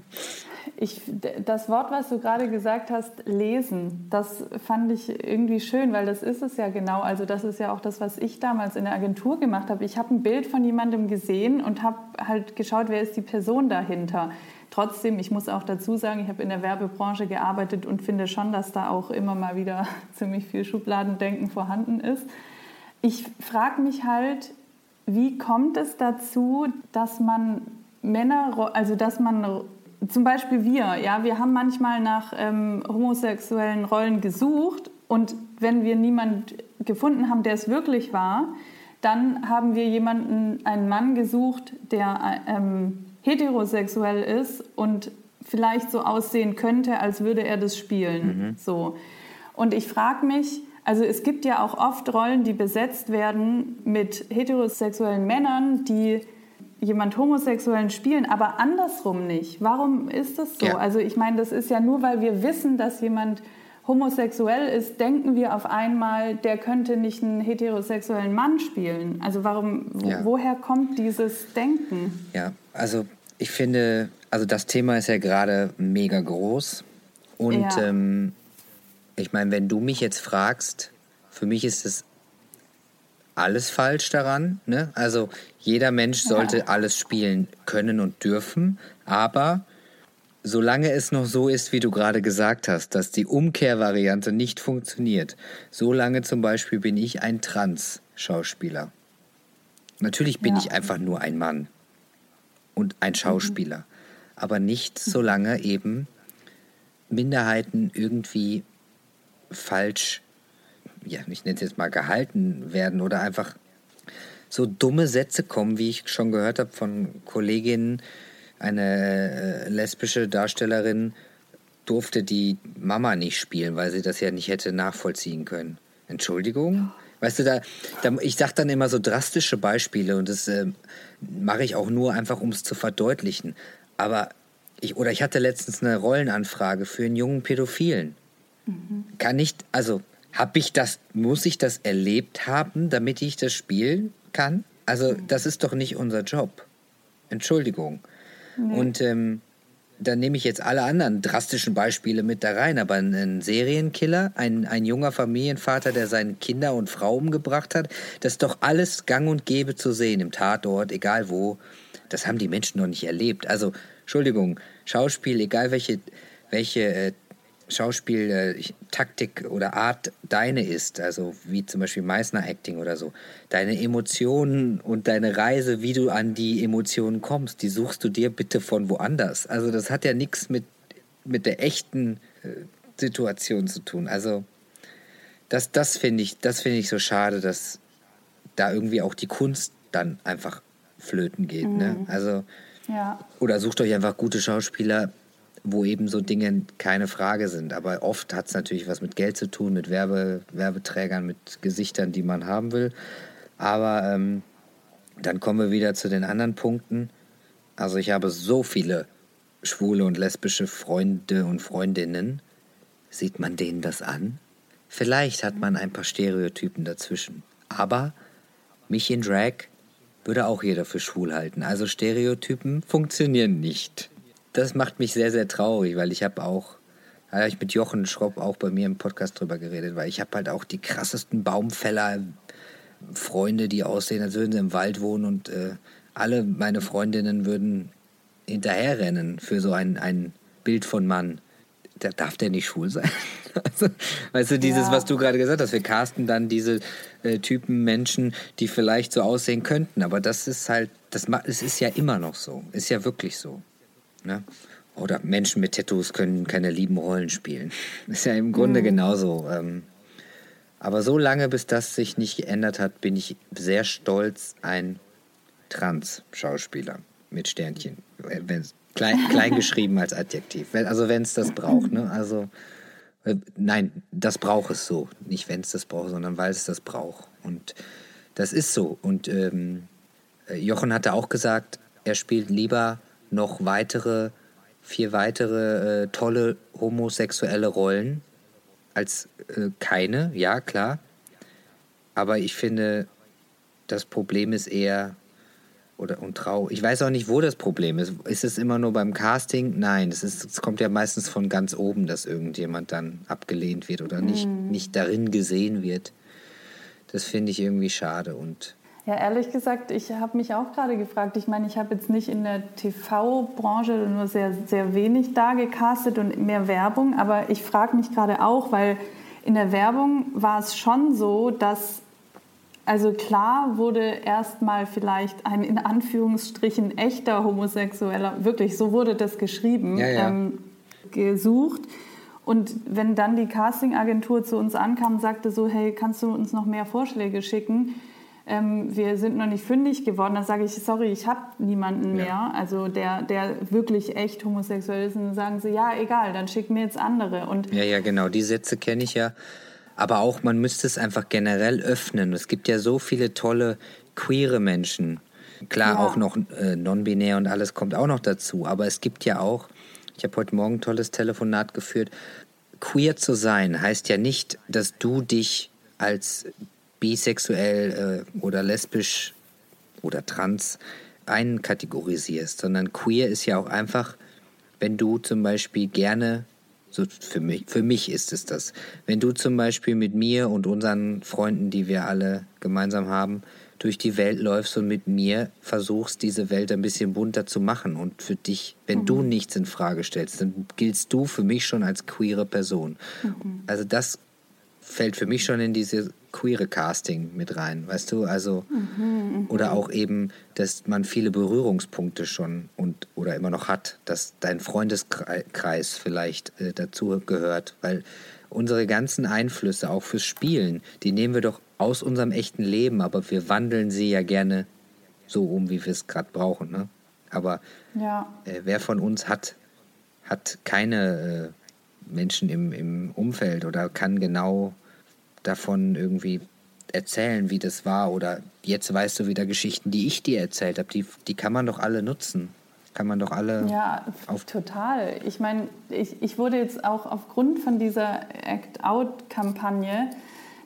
Ich, das Wort, was du gerade gesagt hast, lesen, das fand ich irgendwie schön, weil das ist es ja genau. Also das ist ja auch das, was ich damals in der Agentur gemacht habe. Ich habe ein Bild von jemandem gesehen und habe halt geschaut, wer ist die Person dahinter. Trotzdem, ich muss auch dazu sagen, ich habe in der Werbebranche gearbeitet und finde schon, dass da auch immer mal wieder ziemlich viel Schubladendenken vorhanden ist. Ich frage mich halt, wie kommt es dazu, dass man Männer, also dass man zum Beispiel wir, ja, wir haben manchmal nach ähm, homosexuellen Rollen gesucht und wenn wir niemanden gefunden haben, der es wirklich war, dann haben wir jemanden, einen Mann gesucht, der ähm, heterosexuell ist und vielleicht so aussehen könnte, als würde er das spielen. Mhm. So. Und ich frage mich, also es gibt ja auch oft Rollen, die besetzt werden mit heterosexuellen Männern, die jemand Homosexuellen spielen, aber andersrum nicht. Warum ist das so? Ja. Also ich meine, das ist ja nur, weil wir wissen, dass jemand homosexuell ist, denken wir auf einmal, der könnte nicht einen heterosexuellen Mann spielen. Also warum, ja. woher kommt dieses Denken? Ja, also ich finde, also das Thema ist ja gerade mega groß. Und ja. ähm, ich meine, wenn du mich jetzt fragst, für mich ist es alles falsch daran. Ne? Also jeder Mensch sollte ja. alles spielen können und dürfen, aber solange es noch so ist, wie du gerade gesagt hast, dass die Umkehrvariante nicht funktioniert, solange zum Beispiel bin ich ein Trans-Schauspieler. Natürlich bin ja. ich einfach nur ein Mann und ein Schauspieler, mhm. aber nicht solange eben Minderheiten irgendwie falsch ja, ich nenne es jetzt mal gehalten werden oder einfach so dumme Sätze kommen, wie ich schon gehört habe von Kolleginnen. Eine äh, lesbische Darstellerin durfte die Mama nicht spielen, weil sie das ja nicht hätte nachvollziehen können. Entschuldigung? Weißt du, da, da ich sage dann immer so drastische Beispiele und das äh, mache ich auch nur einfach, um es zu verdeutlichen. Aber ich, oder ich hatte letztens eine Rollenanfrage für einen jungen Pädophilen. Mhm. Kann nicht, also hab ich das, muss ich das erlebt haben, damit ich das spielen kann? Also, das ist doch nicht unser Job. Entschuldigung. Nee. Und ähm, dann nehme ich jetzt alle anderen drastischen Beispiele mit da rein, aber ein Serienkiller, ein, ein junger Familienvater, der seine Kinder und Frau umgebracht hat, das ist doch alles gang und gäbe zu sehen im Tatort, egal wo. Das haben die Menschen noch nicht erlebt. Also, Entschuldigung, Schauspiel, egal welche, welche äh, Schauspieltaktik äh, oder Art deine ist, also wie zum Beispiel Meißner Acting oder so, deine Emotionen und deine Reise, wie du an die Emotionen kommst, die suchst du dir bitte von woanders. Also das hat ja nichts mit, mit der echten äh, Situation zu tun. Also das, das finde ich, das finde ich so schade, dass da irgendwie auch die Kunst dann einfach flöten geht. Ne? Mhm. Ne? Also, ja. oder sucht euch einfach gute Schauspieler, wo eben so Dinge keine Frage sind. Aber oft hat es natürlich was mit Geld zu tun, mit Werbe, Werbeträgern, mit Gesichtern, die man haben will. Aber ähm, dann kommen wir wieder zu den anderen Punkten. Also ich habe so viele schwule und lesbische Freunde und Freundinnen. Sieht man denen das an? Vielleicht hat man ein paar Stereotypen dazwischen. Aber mich in Drag würde auch jeder für schwul halten. Also Stereotypen funktionieren nicht. Das macht mich sehr, sehr traurig, weil ich habe auch, da habe ich mit Jochen Schropp auch bei mir im Podcast drüber geredet, weil ich habe halt auch die krassesten Baumfäller, Freunde, die aussehen, als würden sie im Wald wohnen und äh, alle meine Freundinnen würden hinterherrennen für so ein, ein Bild von Mann. Da darf der nicht schwul sein. also, weißt du, dieses, ja. was du gerade gesagt hast, wir casten dann diese äh, Typen Menschen, die vielleicht so aussehen könnten, aber das ist halt, das es ist ja immer noch so, ist ja wirklich so. Ne? Oder Menschen mit Tattoos können keine lieben Rollen spielen. Ist ja im Grunde mhm. genauso. Ähm, aber so lange, bis das sich nicht geändert hat, bin ich sehr stolz, ein Trans-Schauspieler mit Sternchen. Wenn's, klein, klein geschrieben als Adjektiv. Also wenn es das braucht. Ne? Also äh, nein, das braucht es so. Nicht wenn es das braucht, sondern weil es das braucht. Und das ist so. Und ähm, äh, Jochen hatte auch gesagt, er spielt lieber noch weitere, vier weitere äh, tolle homosexuelle Rollen als äh, keine, ja klar. Aber ich finde, das Problem ist eher, oder und trau. Ich weiß auch nicht, wo das Problem ist. Ist es immer nur beim Casting? Nein, es, ist, es kommt ja meistens von ganz oben, dass irgendjemand dann abgelehnt wird oder nicht, mm. nicht darin gesehen wird. Das finde ich irgendwie schade und ja, ehrlich gesagt, ich habe mich auch gerade gefragt. Ich meine, ich habe jetzt nicht in der TV-Branche nur sehr, sehr wenig da gecastet und mehr Werbung, aber ich frage mich gerade auch, weil in der Werbung war es schon so, dass also klar wurde erstmal vielleicht ein in Anführungsstrichen echter Homosexueller, wirklich so wurde das geschrieben, ja, ja. Ähm, gesucht. Und wenn dann die Castingagentur zu uns ankam und sagte so, hey, kannst du uns noch mehr Vorschläge schicken? Ähm, wir sind noch nicht fündig geworden, dann sage ich, sorry, ich habe niemanden mehr, ja. also der, der wirklich echt homosexuell ist. Und dann sagen sie, ja, egal, dann schick mir jetzt andere. Und ja, ja, genau, die Sätze kenne ich ja. Aber auch, man müsste es einfach generell öffnen. Es gibt ja so viele tolle queere Menschen. Klar, ja. auch noch äh, non-binär und alles kommt auch noch dazu. Aber es gibt ja auch, ich habe heute Morgen ein tolles Telefonat geführt, queer zu sein heißt ja nicht, dass du dich als bisexuell äh, oder lesbisch oder trans einkategorisierst, sondern queer ist ja auch einfach, wenn du zum Beispiel gerne so für mich, für mich ist es das. Wenn du zum Beispiel mit mir und unseren Freunden, die wir alle gemeinsam haben, durch die Welt läufst und mit mir versuchst, diese Welt ein bisschen bunter zu machen. Und für dich, wenn mhm. du nichts in Frage stellst, dann giltst du für mich schon als queere Person. Mhm. Also das fällt für mich schon in diese queere Casting mit rein, weißt du? Also mhm, oder auch eben, dass man viele Berührungspunkte schon und oder immer noch hat, dass dein Freundeskreis vielleicht äh, dazu gehört, weil unsere ganzen Einflüsse auch fürs Spielen, die nehmen wir doch aus unserem echten Leben, aber wir wandeln sie ja gerne so um, wie wir es gerade brauchen, ne? Aber ja. äh, wer von uns hat hat keine äh, Menschen im, im Umfeld oder kann genau davon irgendwie erzählen, wie das war. Oder jetzt weißt du wieder Geschichten, die ich dir erzählt habe. Die, die kann man doch alle nutzen. Kann man doch alle. Ja, auf total. Ich meine, ich, ich wurde jetzt auch aufgrund von dieser Act-Out-Kampagne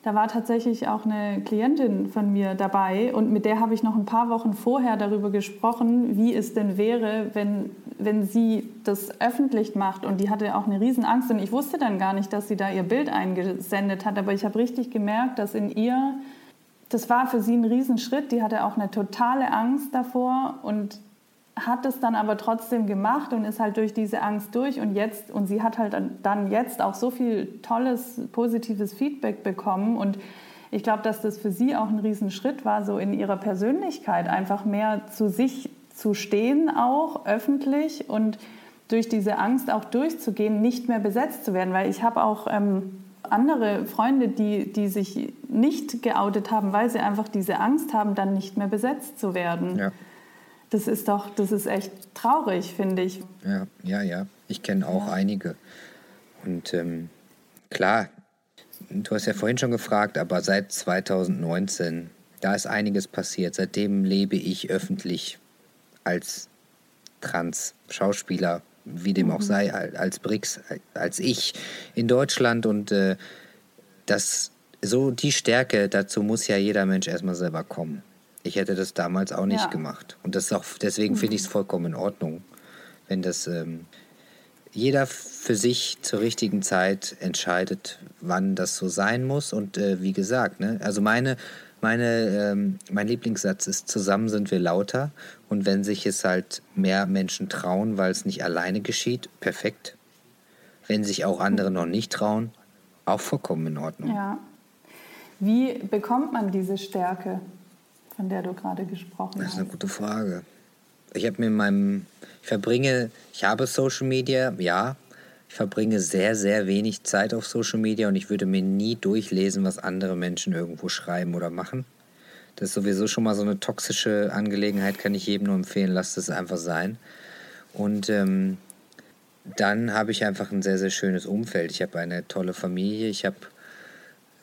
da war tatsächlich auch eine Klientin von mir dabei und mit der habe ich noch ein paar Wochen vorher darüber gesprochen, wie es denn wäre, wenn, wenn sie das öffentlich macht. Und die hatte auch eine Riesenangst und ich wusste dann gar nicht, dass sie da ihr Bild eingesendet hat, aber ich habe richtig gemerkt, dass in ihr, das war für sie ein Riesenschritt, die hatte auch eine totale Angst davor und hat es dann aber trotzdem gemacht und ist halt durch diese Angst durch und jetzt und sie hat halt dann jetzt auch so viel tolles positives Feedback bekommen und ich glaube, dass das für sie auch ein Riesenschritt war, so in ihrer Persönlichkeit einfach mehr zu sich zu stehen, auch öffentlich und durch diese Angst auch durchzugehen, nicht mehr besetzt zu werden, weil ich habe auch ähm, andere Freunde, die, die sich nicht geoutet haben, weil sie einfach diese Angst haben, dann nicht mehr besetzt zu werden. Ja. Das ist doch, das ist echt traurig, finde ich. Ja, ja, ja. Ich kenne auch ja. einige. Und ähm, klar, du hast ja vorhin schon gefragt, aber seit 2019, da ist einiges passiert. Seitdem lebe ich öffentlich als Trans-Schauspieler, wie dem auch mhm. sei, als Brix, als ich in Deutschland. Und äh, das so die Stärke, dazu muss ja jeder Mensch erstmal selber kommen. Ich hätte das damals auch nicht ja. gemacht. Und das auch, deswegen finde ich es vollkommen in Ordnung, wenn das ähm, jeder für sich zur richtigen Zeit entscheidet, wann das so sein muss. Und äh, wie gesagt, ne, also meine, meine, ähm, mein Lieblingssatz ist, zusammen sind wir lauter. Und wenn sich es halt mehr Menschen trauen, weil es nicht alleine geschieht, perfekt. Wenn sich auch andere noch nicht trauen, auch vollkommen in Ordnung. Ja. Wie bekommt man diese Stärke, von der du gerade gesprochen hast? Das ist eine gute Frage. Ich habe mir in meinem, ich verbringe, ich habe Social Media, ja. Ich verbringe sehr, sehr wenig Zeit auf Social Media und ich würde mir nie durchlesen, was andere Menschen irgendwo schreiben oder machen. Das ist sowieso schon mal so eine toxische Angelegenheit, kann ich jedem nur empfehlen, lasst es einfach sein. Und ähm, dann habe ich einfach ein sehr, sehr schönes Umfeld. Ich habe eine tolle Familie, ich habe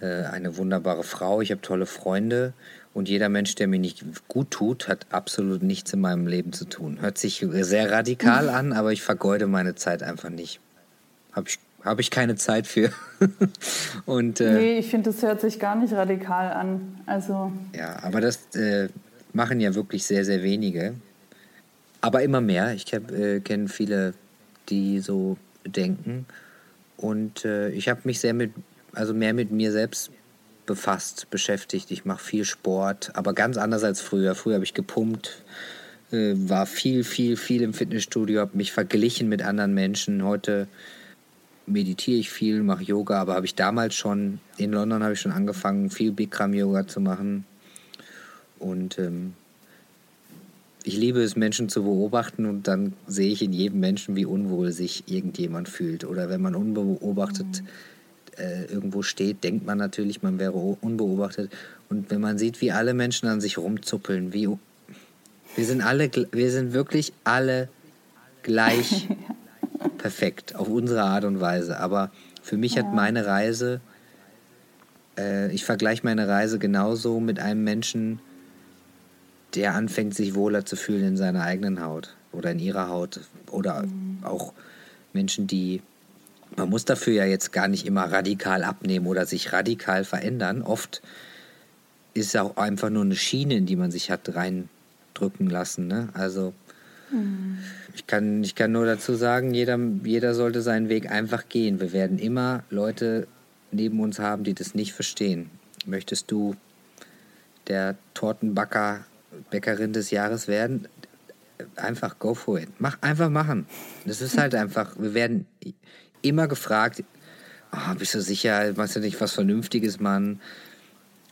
äh, eine wunderbare Frau, ich habe tolle Freunde und jeder Mensch, der mir nicht gut tut, hat absolut nichts in meinem Leben zu tun. Hört sich sehr radikal an, aber ich vergeude meine Zeit einfach nicht. Habe ich, hab ich keine Zeit für. und, äh, nee, ich finde, das hört sich gar nicht radikal an. Also ja, aber das äh, machen ja wirklich sehr, sehr wenige. Aber immer mehr. Ich äh, kenne viele, die so denken. Und äh, ich habe mich sehr mit, also mehr mit mir selbst befasst, beschäftigt. Ich mache viel Sport, aber ganz anders als früher. Früher habe ich gepumpt, äh, war viel, viel, viel im Fitnessstudio, habe mich verglichen mit anderen Menschen. Heute meditiere ich viel, mache Yoga, aber habe ich damals schon, in London habe ich schon angefangen, viel Bikram-Yoga zu machen. Und ähm, ich liebe es, Menschen zu beobachten und dann sehe ich in jedem Menschen, wie unwohl sich irgendjemand fühlt. Oder wenn man unbeobachtet mhm äh, irgendwo steht, denkt man natürlich, man wäre unbeobachtet. Und wenn man sieht, wie alle Menschen an sich rumzuppeln, wie wir sind alle, wir sind wirklich alle gleich perfekt auf unsere Art und Weise. Aber für mich ja. hat meine Reise, äh, ich vergleiche meine Reise genauso mit einem Menschen, der anfängt, sich wohler zu fühlen in seiner eigenen Haut oder in ihrer Haut oder mhm. auch Menschen, die man muss dafür ja jetzt gar nicht immer radikal abnehmen oder sich radikal verändern. Oft ist es auch einfach nur eine Schiene, in die man sich hat reindrücken lassen. Ne? Also mhm. ich, kann, ich kann nur dazu sagen, jeder, jeder sollte seinen Weg einfach gehen. Wir werden immer Leute neben uns haben, die das nicht verstehen. Möchtest du der Tortenbacker, Bäckerin des Jahres werden? Einfach go for it. Mach, einfach machen. Das ist halt einfach, wir werden immer gefragt, oh, bist du sicher, machst du nicht was Vernünftiges, Mann?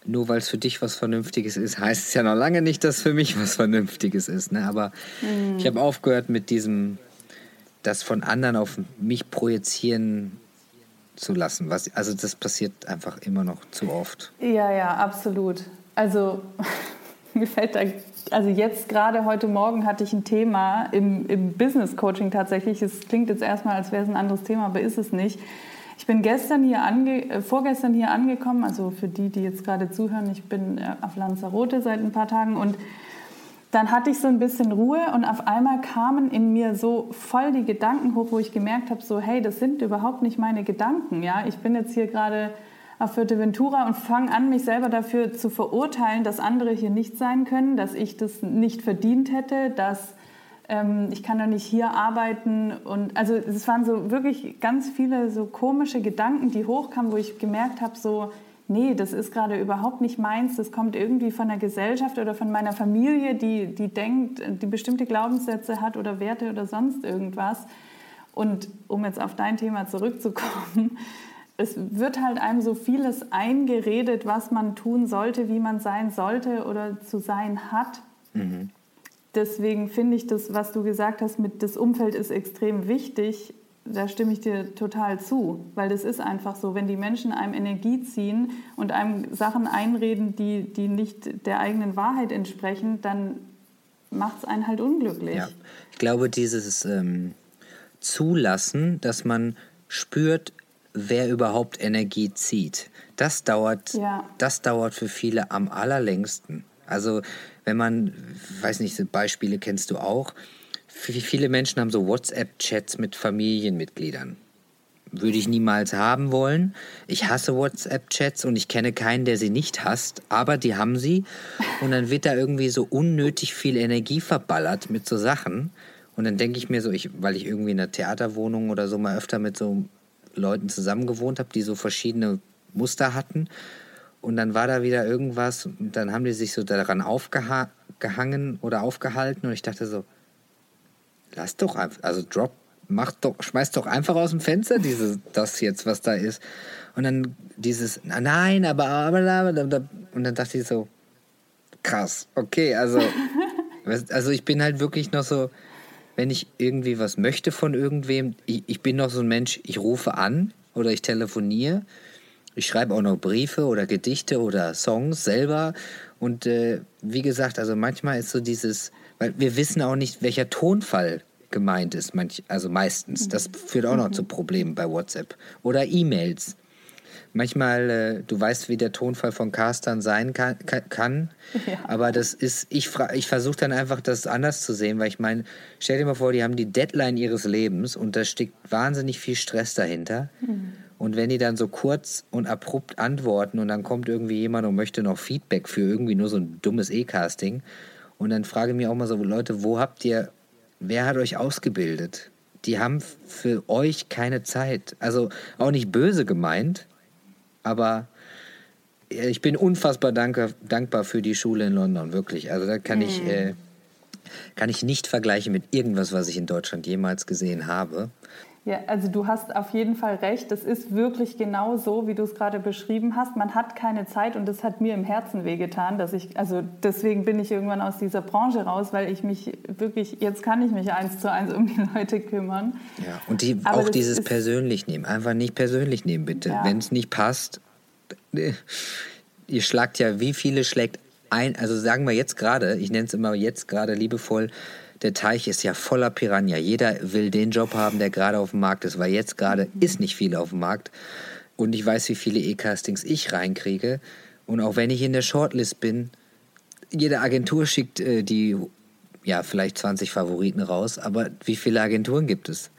Nur weil es für dich was Vernünftiges ist, heißt es ja noch lange nicht, dass für mich was Vernünftiges ist. Ne? Aber mhm. ich habe aufgehört mit diesem, das von anderen auf mich projizieren zu lassen. Was, also das passiert einfach immer noch zu oft. Ja, ja, absolut. Also mir fällt da also jetzt gerade heute Morgen hatte ich ein Thema im, im Business Coaching tatsächlich. Es klingt jetzt erstmal, als wäre es ein anderes Thema, aber ist es nicht. Ich bin gestern hier ange, äh, vorgestern hier angekommen, also für die, die jetzt gerade zuhören, ich bin äh, auf Lanzarote seit ein paar Tagen und dann hatte ich so ein bisschen Ruhe und auf einmal kamen in mir so voll die Gedanken hoch, wo ich gemerkt habe, so hey, das sind überhaupt nicht meine Gedanken, ja. Ich bin jetzt hier gerade auf Fuerteventura und fange an, mich selber dafür zu verurteilen, dass andere hier nicht sein können, dass ich das nicht verdient hätte, dass ähm, ich kann doch nicht hier arbeiten. Und also es waren so wirklich ganz viele so komische Gedanken, die hochkamen, wo ich gemerkt habe, so nee, das ist gerade überhaupt nicht meins, das kommt irgendwie von der Gesellschaft oder von meiner Familie, die, die denkt, die bestimmte Glaubenssätze hat oder Werte oder sonst irgendwas. Und um jetzt auf dein Thema zurückzukommen, es wird halt einem so vieles eingeredet, was man tun sollte, wie man sein sollte oder zu sein hat. Mhm. Deswegen finde ich das, was du gesagt hast, mit das Umfeld ist extrem wichtig. da stimme ich dir total zu, weil das ist einfach so, wenn die Menschen einem Energie ziehen und einem Sachen einreden, die, die nicht der eigenen Wahrheit entsprechen, dann macht es einen halt unglücklich. Ja. Ich glaube, dieses ähm, Zulassen, dass man spürt, wer überhaupt Energie zieht, das dauert, ja. das dauert für viele am allerlängsten. Also wenn man, weiß nicht, Beispiele kennst du auch, viele Menschen haben so WhatsApp-Chats mit Familienmitgliedern. Würde ich niemals haben wollen. Ich hasse WhatsApp-Chats und ich kenne keinen, der sie nicht hasst, aber die haben sie. Und dann wird da irgendwie so unnötig viel Energie verballert mit so Sachen. Und dann denke ich mir so, ich, weil ich irgendwie in einer Theaterwohnung oder so mal öfter mit so Leuten zusammen gewohnt habe, die so verschiedene Muster hatten. Und dann war da wieder irgendwas und dann haben die sich so daran aufgehangen oder aufgehalten und ich dachte so, lass doch einfach, also drop, mach doch, schmeiß doch einfach aus dem Fenster dieses, das jetzt, was da ist. Und dann dieses, nein, aber, aber, aber, aber und dann dachte ich so, krass, okay, also, also ich bin halt wirklich noch so, wenn ich irgendwie was möchte von irgendwem, ich, ich bin noch so ein Mensch, ich rufe an oder ich telefoniere. Ich schreibe auch noch Briefe oder Gedichte oder Songs selber. Und äh, wie gesagt, also manchmal ist so dieses, weil wir wissen auch nicht, welcher Tonfall gemeint ist, manch, also meistens. Das führt auch noch zu Problemen bei WhatsApp. Oder E-Mails. Manchmal, äh, du weißt, wie der Tonfall von Castern sein kann, kann ja. aber das ist, ich, ich versuche dann einfach das anders zu sehen, weil ich meine, stell dir mal vor, die haben die Deadline ihres Lebens und da steckt wahnsinnig viel Stress dahinter. Mhm. Und wenn die dann so kurz und abrupt antworten und dann kommt irgendwie jemand und möchte noch Feedback für irgendwie nur so ein dummes E-Casting, und dann frage ich mich auch mal so, Leute, wo habt ihr, wer hat euch ausgebildet? Die haben für euch keine Zeit. Also auch nicht böse gemeint, aber ich bin unfassbar dankbar, dankbar für die Schule in London, wirklich. Also da kann, mhm. ich, äh, kann ich nicht vergleichen mit irgendwas, was ich in Deutschland jemals gesehen habe. Ja, also du hast auf jeden Fall recht. Das ist wirklich genau so, wie du es gerade beschrieben hast. Man hat keine Zeit und das hat mir im Herzen wehgetan, dass ich, also deswegen bin ich irgendwann aus dieser Branche raus, weil ich mich wirklich, jetzt kann ich mich eins zu eins um die Leute kümmern. Ja, und die, auch dieses persönlich nehmen. Einfach nicht persönlich nehmen, bitte. Ja. Wenn es nicht passt, ihr schlagt ja, wie viele schlägt ein, also sagen wir jetzt gerade, ich nenne es immer jetzt gerade liebevoll, der Teich ist ja voller Piranha. Jeder will den Job haben, der gerade auf dem Markt ist, weil jetzt gerade mhm. ist nicht viel auf dem Markt. Und ich weiß, wie viele E-Castings ich reinkriege. Und auch wenn ich in der Shortlist bin, jede Agentur schickt äh, die, ja, vielleicht 20 Favoriten raus, aber wie viele Agenturen gibt es?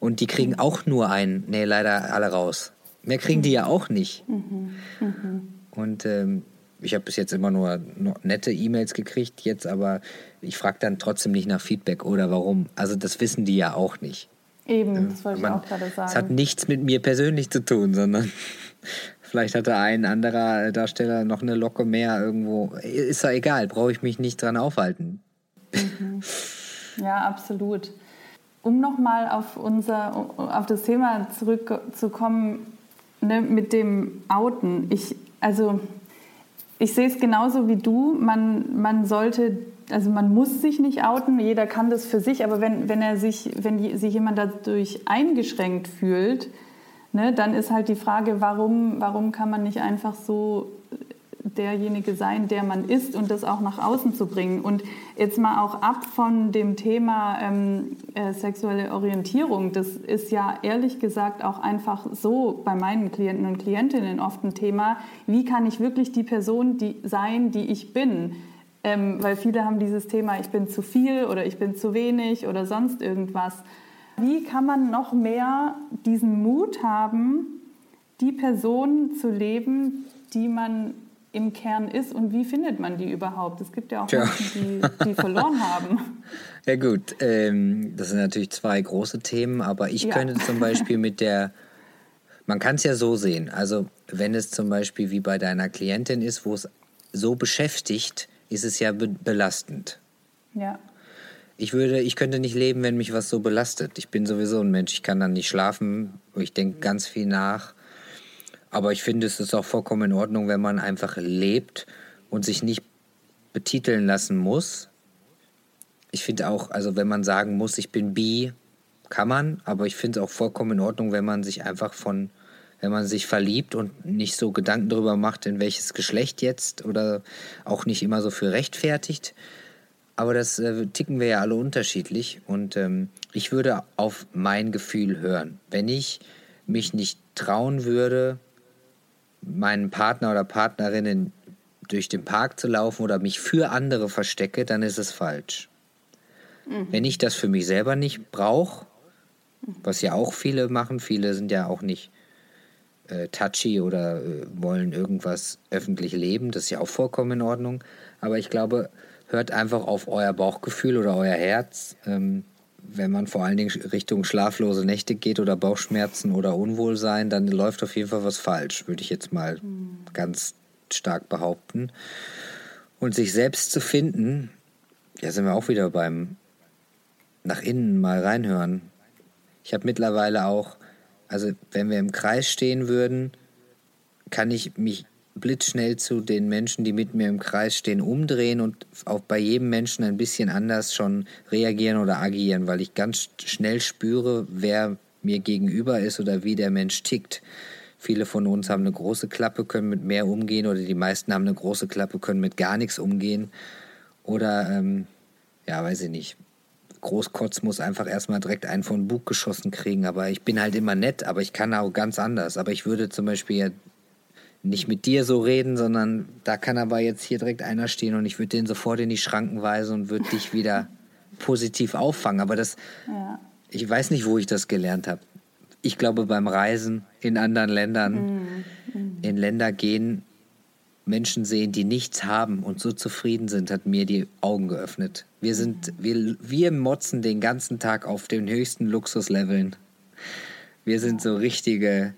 Und die kriegen mhm. auch nur einen, nee, leider alle raus. Mehr kriegen die ja auch nicht. Mhm. Mhm. Und ähm, ich habe bis jetzt immer nur, nette E-Mails gekriegt, jetzt aber ich frage dann trotzdem nicht nach Feedback oder warum. Also das wissen die ja auch nicht. Eben, das wollte Man, ich auch gerade sagen. Es hat nichts mit mir persönlich zu tun, sondern vielleicht hatte ein anderer Darsteller noch eine Locke mehr irgendwo. Ist ja egal, brauche ich mich nicht dran aufhalten. Mhm. Ja, absolut. Um nochmal auf, auf das Thema zurückzukommen, ne, mit dem Outen. Ich, also ich sehe es genauso wie du. Man, man sollte, also man muss sich nicht outen, jeder kann das für sich, aber wenn, wenn er sich, wenn sich jemand dadurch eingeschränkt fühlt, ne, dann ist halt die Frage, warum, warum kann man nicht einfach so derjenige sein, der man ist und das auch nach außen zu bringen. Und jetzt mal auch ab von dem Thema ähm, äh, sexuelle Orientierung. Das ist ja ehrlich gesagt auch einfach so bei meinen Klienten und Klientinnen oft ein Thema. Wie kann ich wirklich die Person die, sein, die ich bin? Ähm, weil viele haben dieses Thema, ich bin zu viel oder ich bin zu wenig oder sonst irgendwas. Wie kann man noch mehr diesen Mut haben, die Person zu leben, die man im Kern ist und wie findet man die überhaupt? Es gibt ja auch Menschen, die, die verloren haben. Ja gut, ähm, das sind natürlich zwei große Themen, aber ich ja. könnte zum Beispiel mit der, man kann es ja so sehen, also wenn es zum Beispiel wie bei deiner Klientin ist, wo es so beschäftigt, ist es ja be belastend. Ja. Ich würde, ich könnte nicht leben, wenn mich was so belastet. Ich bin sowieso ein Mensch, ich kann dann nicht schlafen, ich denke ganz viel nach aber ich finde, es ist auch vollkommen in Ordnung, wenn man einfach lebt und sich nicht betiteln lassen muss. Ich finde auch, also wenn man sagen muss, ich bin bi, kann man, aber ich finde es auch vollkommen in Ordnung, wenn man sich einfach von, wenn man sich verliebt und nicht so Gedanken darüber macht, in welches Geschlecht jetzt oder auch nicht immer so für rechtfertigt. Aber das äh, ticken wir ja alle unterschiedlich und ähm, ich würde auf mein Gefühl hören. Wenn ich mich nicht trauen würde, meinen Partner oder Partnerinnen durch den Park zu laufen oder mich für andere verstecke, dann ist es falsch. Mhm. Wenn ich das für mich selber nicht brauche, was ja auch viele machen, viele sind ja auch nicht äh, touchy oder äh, wollen irgendwas öffentlich leben, das ist ja auch vollkommen in Ordnung. Aber ich glaube, hört einfach auf euer Bauchgefühl oder euer Herz. Ähm, wenn man vor allen Dingen Richtung schlaflose Nächte geht oder Bauchschmerzen oder Unwohlsein, dann läuft auf jeden Fall was falsch, würde ich jetzt mal mhm. ganz stark behaupten. Und sich selbst zu finden, ja, sind wir auch wieder beim nach innen mal reinhören. Ich habe mittlerweile auch, also wenn wir im Kreis stehen würden, kann ich mich blitzschnell zu den Menschen, die mit mir im Kreis stehen, umdrehen und auch bei jedem Menschen ein bisschen anders schon reagieren oder agieren, weil ich ganz schnell spüre, wer mir gegenüber ist oder wie der Mensch tickt. Viele von uns haben eine große Klappe, können mit mehr umgehen oder die meisten haben eine große Klappe, können mit gar nichts umgehen. Oder, ähm, ja, weiß ich nicht. Großkotz muss einfach erstmal direkt einen von Bug geschossen kriegen. Aber ich bin halt immer nett, aber ich kann auch ganz anders. Aber ich würde zum Beispiel nicht mit dir so reden, sondern da kann aber jetzt hier direkt einer stehen und ich würde den sofort in die Schranken weisen und würde dich wieder positiv auffangen. Aber das, ja. ich weiß nicht, wo ich das gelernt habe. Ich glaube beim Reisen in anderen Ländern. Mhm. in Länder gehen, Menschen sehen, die nichts haben und so zufrieden sind, hat mir die Augen geöffnet. Wir sind, wir, wir motzen den ganzen Tag auf den höchsten Luxusleveln. Wir sind so richtige,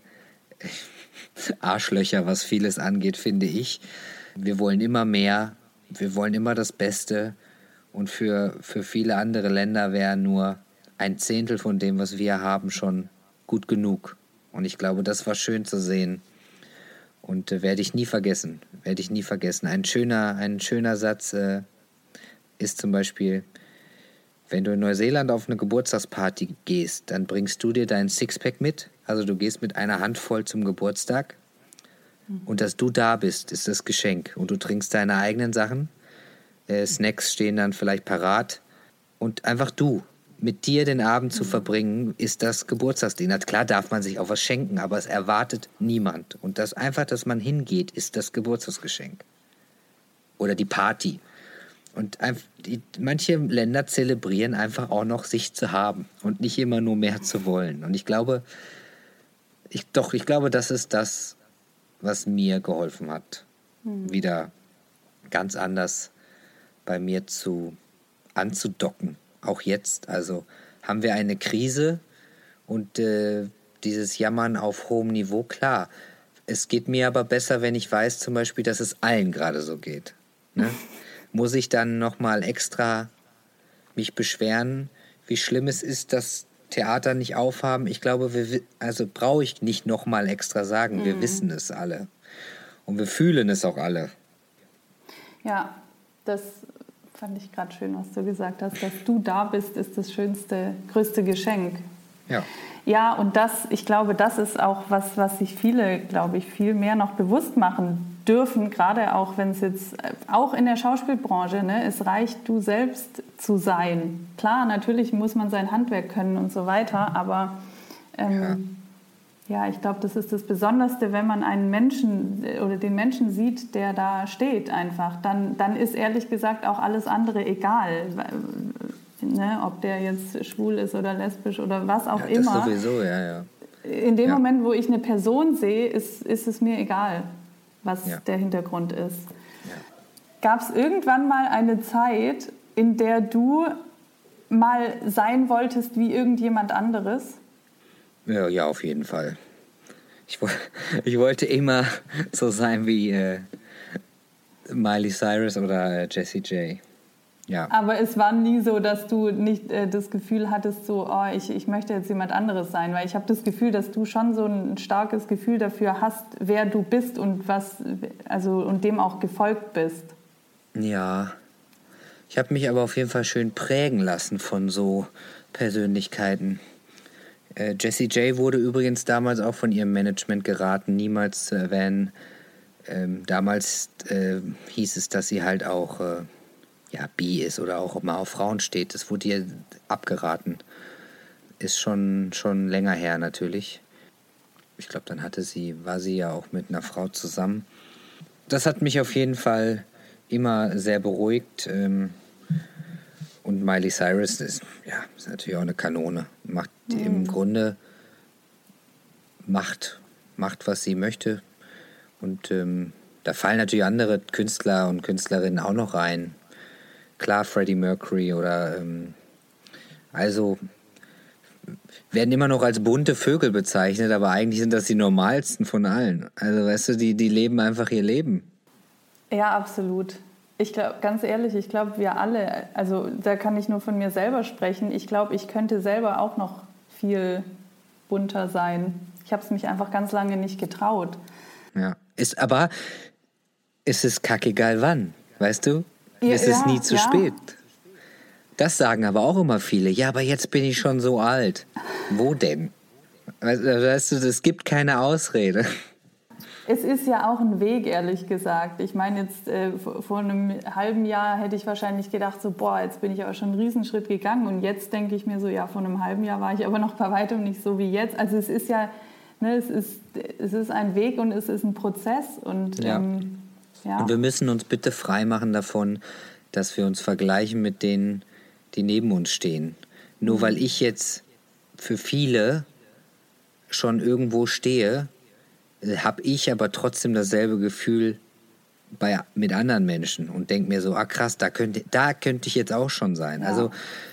Arschlöcher, was vieles angeht, finde ich. Wir wollen immer mehr, wir wollen immer das Beste und für, für viele andere Länder wäre nur ein Zehntel von dem, was wir haben, schon gut genug. Und ich glaube, das war schön zu sehen. Und äh, werde ich nie vergessen. Werde ich nie vergessen. Ein schöner, ein schöner Satz äh, ist zum Beispiel, wenn du in Neuseeland auf eine Geburtstagsparty gehst, dann bringst du dir dein Sixpack mit. Also du gehst mit einer Handvoll zum Geburtstag. Und dass du da bist, ist das Geschenk. Und du trinkst deine eigenen Sachen. Äh, Snacks stehen dann vielleicht parat. Und einfach du, mit dir den Abend zu verbringen, ist das Geburtstagsding. Klar darf man sich auch was schenken, aber es erwartet niemand. Und das einfach, dass man hingeht, ist das Geburtstagsgeschenk. Oder die Party. Und die, manche Länder zelebrieren einfach auch noch, sich zu haben und nicht immer nur mehr zu wollen. Und ich glaube, ich, doch, ich glaube, das ist das, was mir geholfen hat, mhm. wieder ganz anders bei mir zu anzudocken. Auch jetzt. Also haben wir eine Krise und äh, dieses Jammern auf hohem Niveau, klar. Es geht mir aber besser, wenn ich weiß zum Beispiel, dass es allen gerade so geht. Ne? muss ich dann nochmal extra mich beschweren, wie schlimm es ist, dass Theater nicht aufhaben. Ich glaube, wir, also brauche ich nicht nochmal extra sagen. Mhm. Wir wissen es alle. Und wir fühlen es auch alle. Ja, das fand ich gerade schön, was du gesagt hast. Dass du da bist, ist das schönste, größte Geschenk. Ja. Ja, und das, ich glaube, das ist auch was, was sich viele, glaube ich, viel mehr noch bewusst machen dürfen, gerade auch wenn es jetzt, äh, auch in der Schauspielbranche, ne, es reicht, du selbst zu sein. Klar, natürlich muss man sein Handwerk können und so weiter, aber ähm, ja. ja. ich glaube, das ist das Besonderste, wenn man einen Menschen äh, oder den Menschen sieht, der da steht einfach. Dann, dann ist ehrlich gesagt auch alles andere egal. Ne, ob der jetzt schwul ist oder lesbisch oder was auch ja, immer. Das sowieso, ja, ja. In dem ja. Moment, wo ich eine Person sehe, ist, ist es mir egal was ja. der Hintergrund ist. Ja. Gab es irgendwann mal eine Zeit, in der du mal sein wolltest wie irgendjemand anderes? Ja, ja auf jeden Fall. Ich, ich wollte immer so sein wie äh, Miley Cyrus oder äh, Jessie J. Ja. Aber es war nie so, dass du nicht äh, das Gefühl hattest, so, oh, ich, ich möchte jetzt jemand anderes sein, weil ich habe das Gefühl, dass du schon so ein starkes Gefühl dafür hast, wer du bist und was, also und dem auch gefolgt bist. Ja. Ich habe mich aber auf jeden Fall schön prägen lassen von so Persönlichkeiten. Äh, Jessie J wurde übrigens damals auch von ihrem Management geraten, niemals zu erwähnen. Ähm, damals äh, hieß es, dass sie halt auch äh, ja, bi ist oder auch mal auf Frauen steht. Das wurde ihr abgeraten. Ist schon, schon länger her natürlich. Ich glaube, dann hatte sie, war sie ja auch mit einer Frau zusammen. Das hat mich auf jeden Fall immer sehr beruhigt. Ähm, und Miley Cyrus ist, ja, ist natürlich auch eine Kanone. Macht mhm. im Grunde macht, macht, was sie möchte. Und ähm, da fallen natürlich andere Künstler und Künstlerinnen auch noch rein. Klar, Freddie Mercury oder ähm, also werden immer noch als bunte Vögel bezeichnet, aber eigentlich sind das die normalsten von allen. Also weißt du, die, die leben einfach ihr Leben. Ja, absolut. Ich glaube, ganz ehrlich, ich glaube, wir alle, also da kann ich nur von mir selber sprechen. Ich glaube, ich könnte selber auch noch viel bunter sein. Ich habe es mich einfach ganz lange nicht getraut. Ja, ist aber, ist es kackegal wann, weißt du? Ja, ist es nie zu spät. Das sagen aber auch immer viele. Ja, aber jetzt bin ich schon so alt. Wo denn? Weißt du, es gibt keine Ausrede. Es ist ja auch ein Weg, ehrlich gesagt. Ich meine, jetzt äh, vor einem halben Jahr hätte ich wahrscheinlich gedacht, so, boah, jetzt bin ich aber schon einen Riesenschritt gegangen. Und jetzt denke ich mir so, ja, vor einem halben Jahr war ich aber noch bei weitem nicht so wie jetzt. Also es ist ja, ne, es, ist, es ist ein Weg und es ist ein Prozess. Und, ja. Ähm, ja. und wir müssen uns bitte freimachen davon, dass wir uns vergleichen mit denen, die neben uns stehen. Nur mhm. weil ich jetzt für viele schon irgendwo stehe, habe ich aber trotzdem dasselbe Gefühl bei, mit anderen Menschen und denke mir so, ah krass, da könnte, da könnte ich jetzt auch schon sein. Ja. Also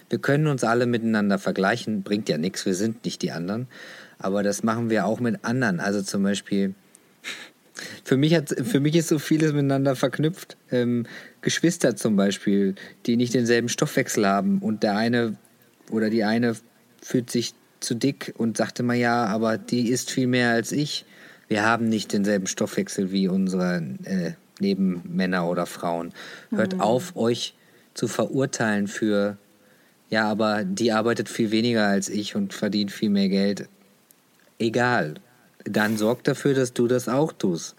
wir können uns alle miteinander vergleichen, bringt ja nichts, wir sind nicht die anderen. Aber das machen wir auch mit anderen. Also zum Beispiel, für mich, hat, für mich ist so vieles miteinander verknüpft. Ähm, Geschwister zum Beispiel, die nicht denselben Stoffwechsel haben und der eine oder die eine fühlt sich zu dick und sagte mal ja, aber die isst viel mehr als ich. Wir haben nicht denselben Stoffwechsel wie unsere äh, Nebenmänner oder Frauen. Hört mhm. auf, euch zu verurteilen für, ja, aber die arbeitet viel weniger als ich und verdient viel mehr Geld. Egal. Dann sorg dafür, dass du das auch tust.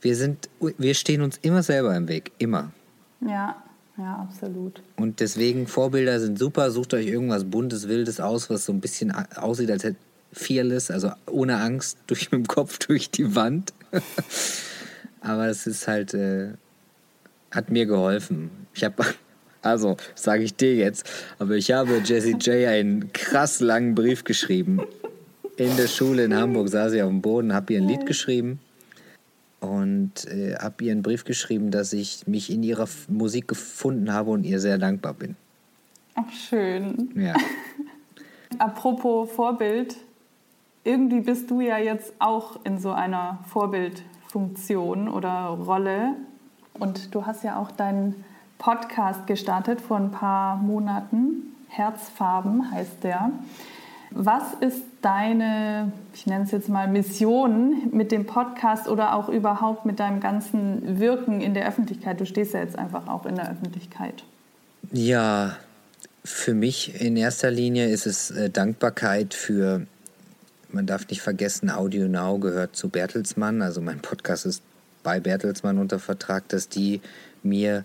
Wir sind, wir stehen uns immer selber im Weg. Immer. Ja, ja, absolut. Und deswegen, Vorbilder sind super. Sucht euch irgendwas Buntes, Wildes aus, was so ein bisschen aussieht, als hätte fearless, also ohne Angst, durch mit dem Kopf durch die Wand. Aber es ist halt, äh, hat mir geholfen. Ich habe, also sage ich dir jetzt, aber ich habe Jessie J einen krass langen Brief geschrieben. In der Schule in Hamburg saß sie auf dem Boden, habe ihr ein Lied geschrieben und äh, habe ihr einen Brief geschrieben, dass ich mich in ihrer Musik gefunden habe und ihr sehr dankbar bin. Ach, schön. Ja. Apropos Vorbild, irgendwie bist du ja jetzt auch in so einer Vorbildfunktion oder Rolle und du hast ja auch deinen Podcast gestartet vor ein paar Monaten. Herzfarben heißt der. Was ist deine, ich nenne es jetzt mal Mission mit dem Podcast oder auch überhaupt mit deinem ganzen Wirken in der Öffentlichkeit? Du stehst ja jetzt einfach auch in der Öffentlichkeit. Ja, für mich in erster Linie ist es äh, Dankbarkeit für, man darf nicht vergessen, Audio Now gehört zu Bertelsmann, also mein Podcast ist bei Bertelsmann unter Vertrag, dass die mir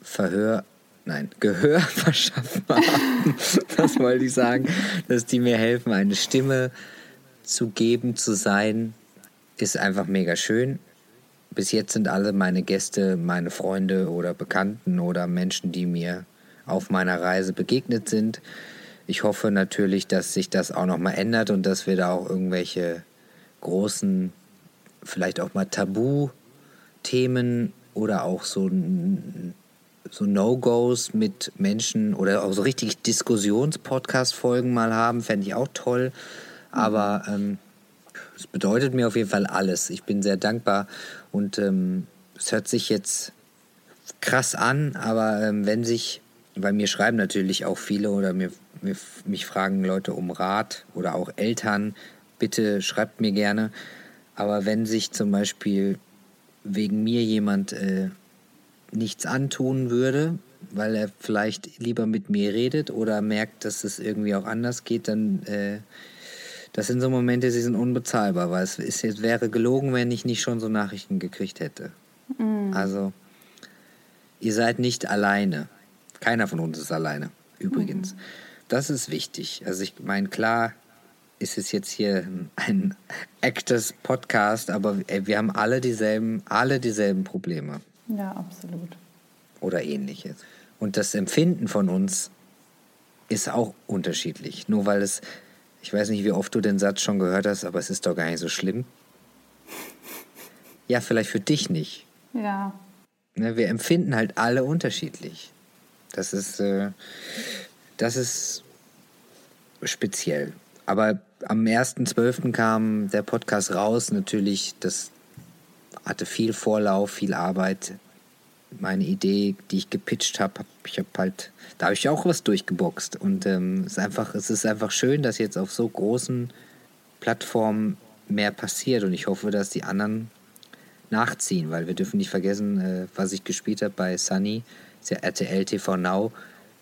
Verhör nein, Gehör verschaffen haben. das wollte ich sagen, dass die mir helfen, eine Stimme zu geben, zu sein, ist einfach mega schön. Bis jetzt sind alle meine Gäste meine Freunde oder Bekannten oder Menschen, die mir auf meiner Reise begegnet sind. Ich hoffe natürlich, dass sich das auch noch mal ändert und dass wir da auch irgendwelche großen, vielleicht auch mal Tabu-Themen oder auch so so No-Gos mit Menschen oder auch so richtig Diskussions-Podcast-Folgen mal haben, fände ich auch toll. Aber ähm, es bedeutet mir auf jeden Fall alles. Ich bin sehr dankbar und ähm, es hört sich jetzt krass an, aber ähm, wenn sich, weil mir schreiben natürlich auch viele oder mir, mir, mich fragen Leute um Rat oder auch Eltern, bitte schreibt mir gerne. Aber wenn sich zum Beispiel wegen mir jemand äh, nichts antun würde, weil er vielleicht lieber mit mir redet oder merkt, dass es irgendwie auch anders geht, dann äh, das sind so Momente, die sind unbezahlbar, weil es ist, jetzt wäre gelogen, wenn ich nicht schon so Nachrichten gekriegt hätte. Mhm. Also, ihr seid nicht alleine. Keiner von uns ist alleine, übrigens. Mhm. Das ist wichtig. Also ich meine, klar ist es jetzt hier ein Actors Podcast, aber wir haben alle dieselben, alle dieselben Probleme. Ja, absolut. Oder ähnliches. Und das Empfinden von uns ist auch unterschiedlich. Nur weil es, ich weiß nicht, wie oft du den Satz schon gehört hast, aber es ist doch gar nicht so schlimm. Ja, vielleicht für dich nicht. Ja. Ne, wir empfinden halt alle unterschiedlich. Das ist, äh, das ist speziell. Aber am 1.12. kam der Podcast raus. Natürlich, das hatte viel Vorlauf, viel Arbeit. Meine Idee, die ich gepitcht habe, ich habe halt, da habe ich auch was durchgeboxt. Und ähm, es, ist einfach, es ist einfach schön, dass jetzt auf so großen Plattformen mehr passiert. Und ich hoffe, dass die anderen nachziehen, weil wir dürfen nicht vergessen, äh, was ich gespielt habe bei Sunny, ist ja RTL TV Now,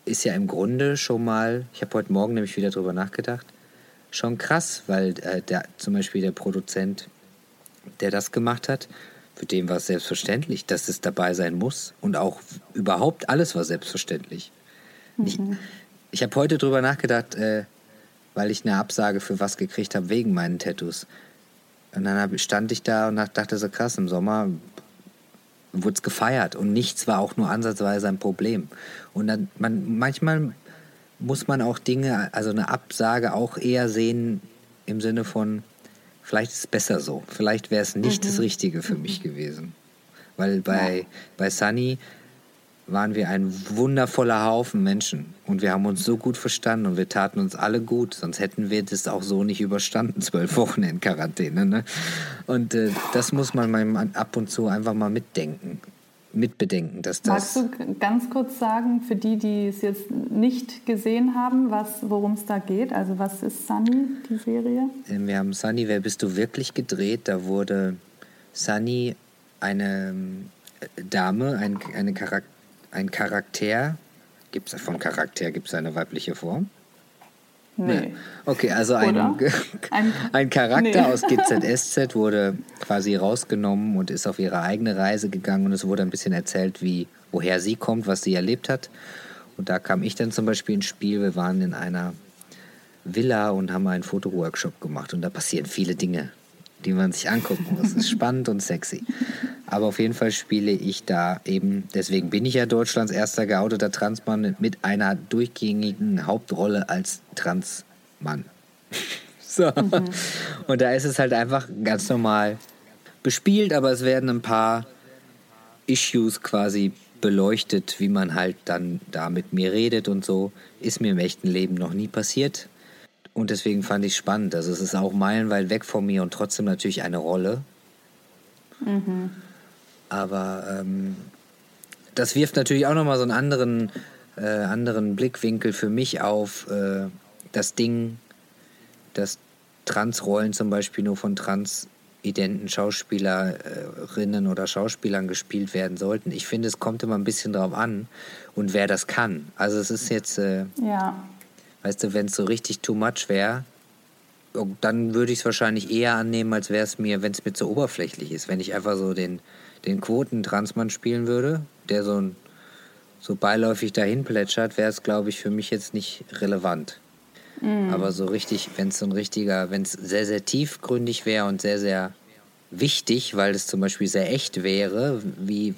ist ja im Grunde schon mal, ich habe heute Morgen nämlich wieder drüber nachgedacht, schon krass, weil äh, der, zum Beispiel der Produzent, der das gemacht hat, für den war es selbstverständlich, dass es dabei sein muss und auch überhaupt alles war selbstverständlich. Mhm. Ich, ich habe heute drüber nachgedacht, äh, weil ich eine Absage für was gekriegt habe wegen meinen Tattoos. Und dann stand ich da und dachte so krass, im Sommer wurde es gefeiert und nichts war auch nur ansatzweise ein Problem. Und dann, man, manchmal muss man auch Dinge, also eine Absage auch eher sehen im Sinne von, vielleicht ist es besser so, vielleicht wäre es nicht mhm. das Richtige für mich gewesen. Weil bei, ja. bei Sunny waren wir ein wundervoller Haufen Menschen und wir haben uns so gut verstanden und wir taten uns alle gut, sonst hätten wir das auch so nicht überstanden, zwölf Wochen in Quarantäne. Ne? Und äh, das muss man ab und zu einfach mal mitdenken, mitbedenken, dass das. Magst du ganz kurz sagen, für die, die es jetzt nicht gesehen haben, worum es da geht? Also was ist Sunny, die Serie? Ähm, wir haben Sunny, wer bist du wirklich gedreht? Da wurde Sunny eine äh, Dame, ein, eine Charakter ein Charakter, gibt es von Charakter, gibt es eine weibliche Form? Nee. Okay, also ein, ein, ein, Charakter nee. aus GZSZ wurde quasi rausgenommen und ist auf ihre eigene Reise gegangen und es wurde ein bisschen erzählt, wie, woher sie kommt, was sie erlebt hat. Und da kam ich dann zum Beispiel ins Spiel. Wir waren in einer Villa und haben einen Fotoworkshop gemacht und da passieren viele Dinge, die man sich angucken muss. Es ist spannend und sexy. Aber auf jeden Fall spiele ich da eben, deswegen bin ich ja Deutschlands erster geouteter Transmann mit einer durchgängigen Hauptrolle als Transmann. so. Mhm. Und da ist es halt einfach ganz normal bespielt, aber es werden ein paar Issues quasi beleuchtet, wie man halt dann da mit mir redet und so. Ist mir im echten Leben noch nie passiert. Und deswegen fand ich es spannend. Also es ist auch meilenweit weg von mir und trotzdem natürlich eine Rolle. Mhm. Aber ähm, das wirft natürlich auch nochmal so einen anderen, äh, anderen Blickwinkel für mich auf äh, das Ding, dass Transrollen zum Beispiel nur von transidenten Schauspielerinnen oder Schauspielern gespielt werden sollten. Ich finde, es kommt immer ein bisschen drauf an und wer das kann. Also es ist jetzt, äh, ja. weißt du, wenn es so richtig too much wäre, dann würde ich es wahrscheinlich eher annehmen, als wäre es mir, wenn es mir zu oberflächlich ist. Wenn ich einfach so den den Quoten-Transmann spielen würde, der so, ein, so beiläufig dahin plätschert, wäre es, glaube ich, für mich jetzt nicht relevant. Mhm. Aber so richtig, wenn es so ein richtiger, wenn es sehr, sehr tiefgründig wäre und sehr, sehr wichtig, weil es zum Beispiel sehr echt wäre, wie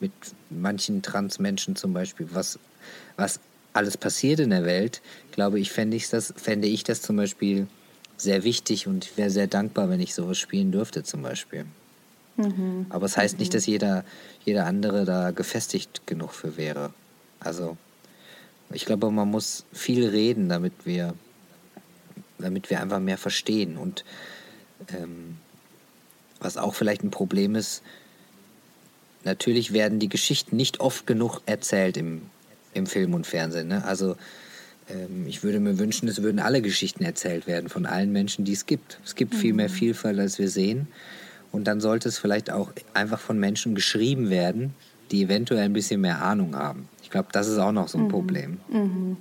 mit manchen Transmenschen zum Beispiel, was, was alles passiert in der Welt, glaube ich, fände ich das, fände ich das zum Beispiel sehr wichtig und wäre sehr dankbar, wenn ich sowas spielen dürfte zum Beispiel. Mhm. Aber es das heißt mhm. nicht, dass jeder, jeder andere da gefestigt genug für wäre. Also ich glaube, man muss viel reden, damit wir, damit wir einfach mehr verstehen. Und ähm, was auch vielleicht ein Problem ist, natürlich werden die Geschichten nicht oft genug erzählt im, im Film und Fernsehen. Ne? Also ähm, ich würde mir wünschen, es würden alle Geschichten erzählt werden von allen Menschen, die es gibt. Es gibt mhm. viel mehr mhm. Vielfalt, als wir sehen. Und dann sollte es vielleicht auch einfach von Menschen geschrieben werden, die eventuell ein bisschen mehr Ahnung haben. Ich glaube, das ist auch noch so ein mhm. Problem. Mhm.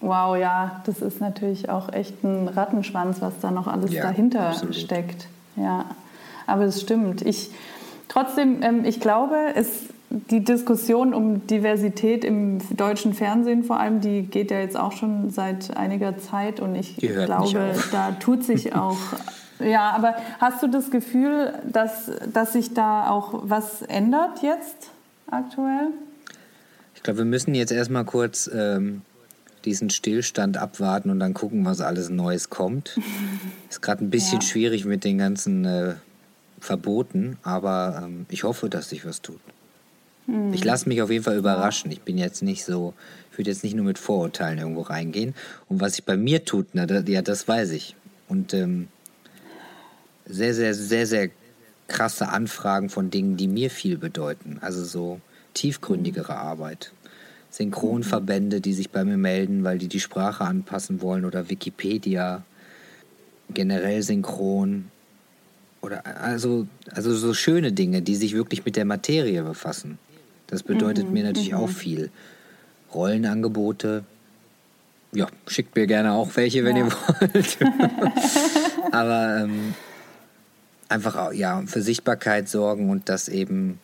Wow, ja, das ist natürlich auch echt ein Rattenschwanz, was da noch alles Ja, dahinter absolut. steckt. Ja, aber es stimmt. Ich, trotzdem, ähm, ich glaube, es, die Diskussion um Diversität im deutschen Fernsehen vor allem, die geht ja jetzt auch schon seit einiger Zeit und ich glaube, da tut sich auch. Ja, aber hast du das Gefühl, dass, dass sich da auch was ändert jetzt aktuell? Ich glaube, wir müssen jetzt erstmal kurz ähm, diesen Stillstand abwarten und dann gucken, was alles Neues kommt. Ist gerade ein bisschen Ja. schwierig mit den ganzen äh, Verboten, aber ähm, ich hoffe, dass sich was tut. Hm. Ich lasse mich auf jeden Fall überraschen. Ich bin jetzt nicht so, ich würde jetzt nicht nur mit Vorurteilen irgendwo reingehen. Und was sich bei mir tut, na, da, ja, das weiß ich. Und ähm, sehr, sehr, sehr, sehr krasse Anfragen von Dingen, die mir viel bedeuten. Also so tiefgründigere Arbeit. Synchronverbände, die sich bei mir melden, weil die die Sprache anpassen wollen oder Wikipedia, generell synchron oder also, also so schöne Dinge, die sich wirklich mit der Materie befassen. Das bedeutet mir natürlich auch viel. Rollenangebote, ja, schickt mir gerne auch welche, wenn Ja. ihr wollt. Aber ähm, einfach ja, für Sichtbarkeit sorgen und dass eben,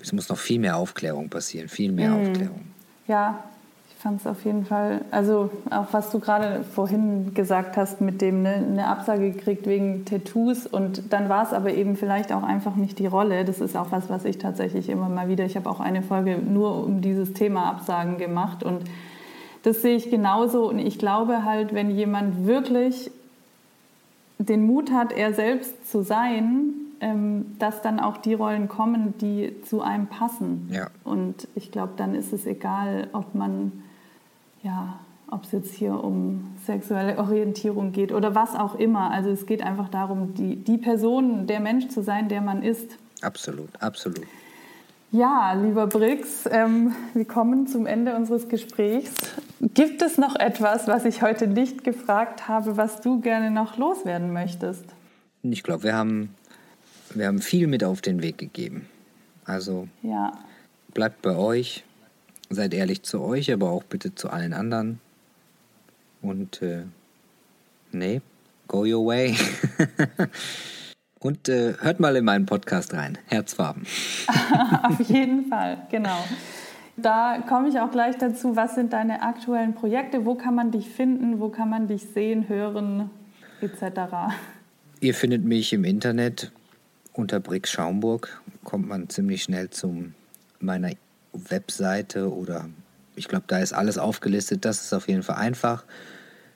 es muss noch viel mehr Aufklärung passieren, viel mehr Aufklärung. Ja, ich fand es auf jeden Fall, also auch was du gerade vorhin gesagt hast, mit dem ne, eine Absage gekriegt wegen Tattoos und dann war es aber eben vielleicht auch einfach nicht die Rolle. Das ist auch was, was ich tatsächlich immer mal wieder, ich habe auch eine Folge nur um dieses Thema Absagen gemacht und das sehe ich genauso und ich glaube halt, wenn jemand wirklich den Mut hat, er selbst zu sein, ähm, dass dann auch die Rollen kommen, die zu einem passen. Ja. Und ich glaube, dann ist es egal, ob man, ja, ob es jetzt hier um sexuelle Orientierung geht oder was auch immer. Also es geht einfach darum, die, die Person, der Mensch zu sein, der man ist. Absolut, absolut. Ja, lieber Brix, ähm, wir kommen zum Ende unseres Gesprächs. Gibt es noch etwas, was ich heute nicht gefragt habe, was du gerne noch loswerden möchtest? Ich glaube, wir haben, wir haben viel mit auf den Weg gegeben. Also Ja, bleibt bei euch, seid ehrlich zu euch, aber auch bitte zu allen anderen. Und äh, nee, go your way. Und äh, hört mal in meinen Podcast rein. Herzfarben. auf jeden Fall, genau. Da komme ich auch gleich dazu. Was sind deine aktuellen Projekte? Wo kann man dich finden? Wo kann man dich sehen, hören, etc.? Ihr findet mich im Internet unter Brix Schaumburg. Kommt man ziemlich schnell zu meiner Webseite oder ich glaube, da ist alles aufgelistet. Das ist auf jeden Fall einfach.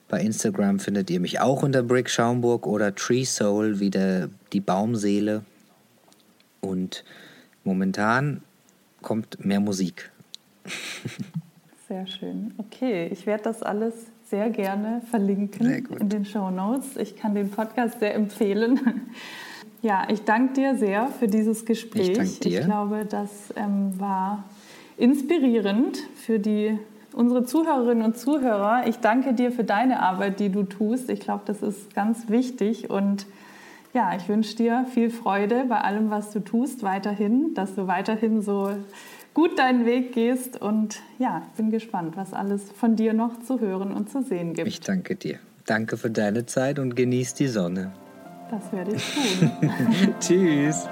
Bei Instagram findet ihr mich auch unter Brick Schaumburg oder Tree Soul, wie der, die Baumseele. Und momentan kommt mehr Musik. Sehr schön. Okay, ich werde das alles sehr gerne verlinken Sehr in den Show Notes. Ich kann den Podcast sehr empfehlen. Ja, ich danke dir sehr für dieses Gespräch. Ich danke dir. Ich glaube, das ähm, war inspirierend für die, unsere Zuhörerinnen und Zuhörer. Ich danke dir für deine Arbeit, die du tust. Ich glaube, das ist ganz wichtig und ja, ich wünsche dir viel Freude bei allem, was du tust, weiterhin, dass du weiterhin so gut deinen Weg gehst und ja, ich bin gespannt, was alles von dir noch zu hören und zu sehen gibt. Ich danke dir. Danke für deine Zeit und genieß die Sonne. Das werde ich tun. Tschüss.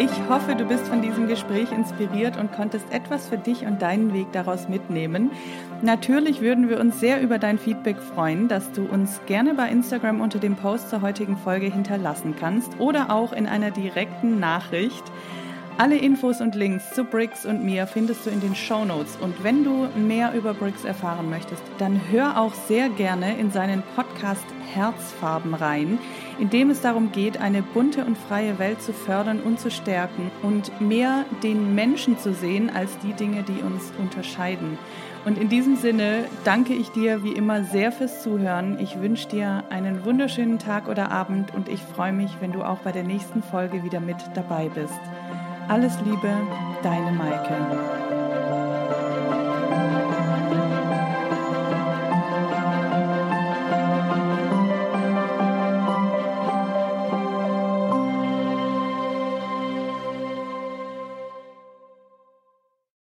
Ich hoffe, du bist von diesem Gespräch inspiriert und konntest etwas für dich und deinen Weg daraus mitnehmen. Natürlich würden wir uns sehr über dein Feedback freuen, das du uns gerne bei Instagram unter dem Post zur heutigen Folge hinterlassen kannst oder auch in einer direkten Nachricht. Alle Infos und Links zu Briggs und mir findest du in den Show Notes. Und wenn du mehr über Briggs erfahren möchtest, dann hör auch sehr gerne in seinen Podcast Herzfarben rein, in dem es darum geht, eine bunte und freie Welt zu fördern und zu stärken und mehr den Menschen zu sehen als die Dinge, die uns unterscheiden. Und in diesem Sinne danke ich dir wie immer sehr fürs Zuhören. Ich wünsche dir einen wunderschönen Tag oder Abend und ich freue mich, wenn du auch bei der nächsten Folge wieder mit dabei bist. Alles Liebe, deine Maike.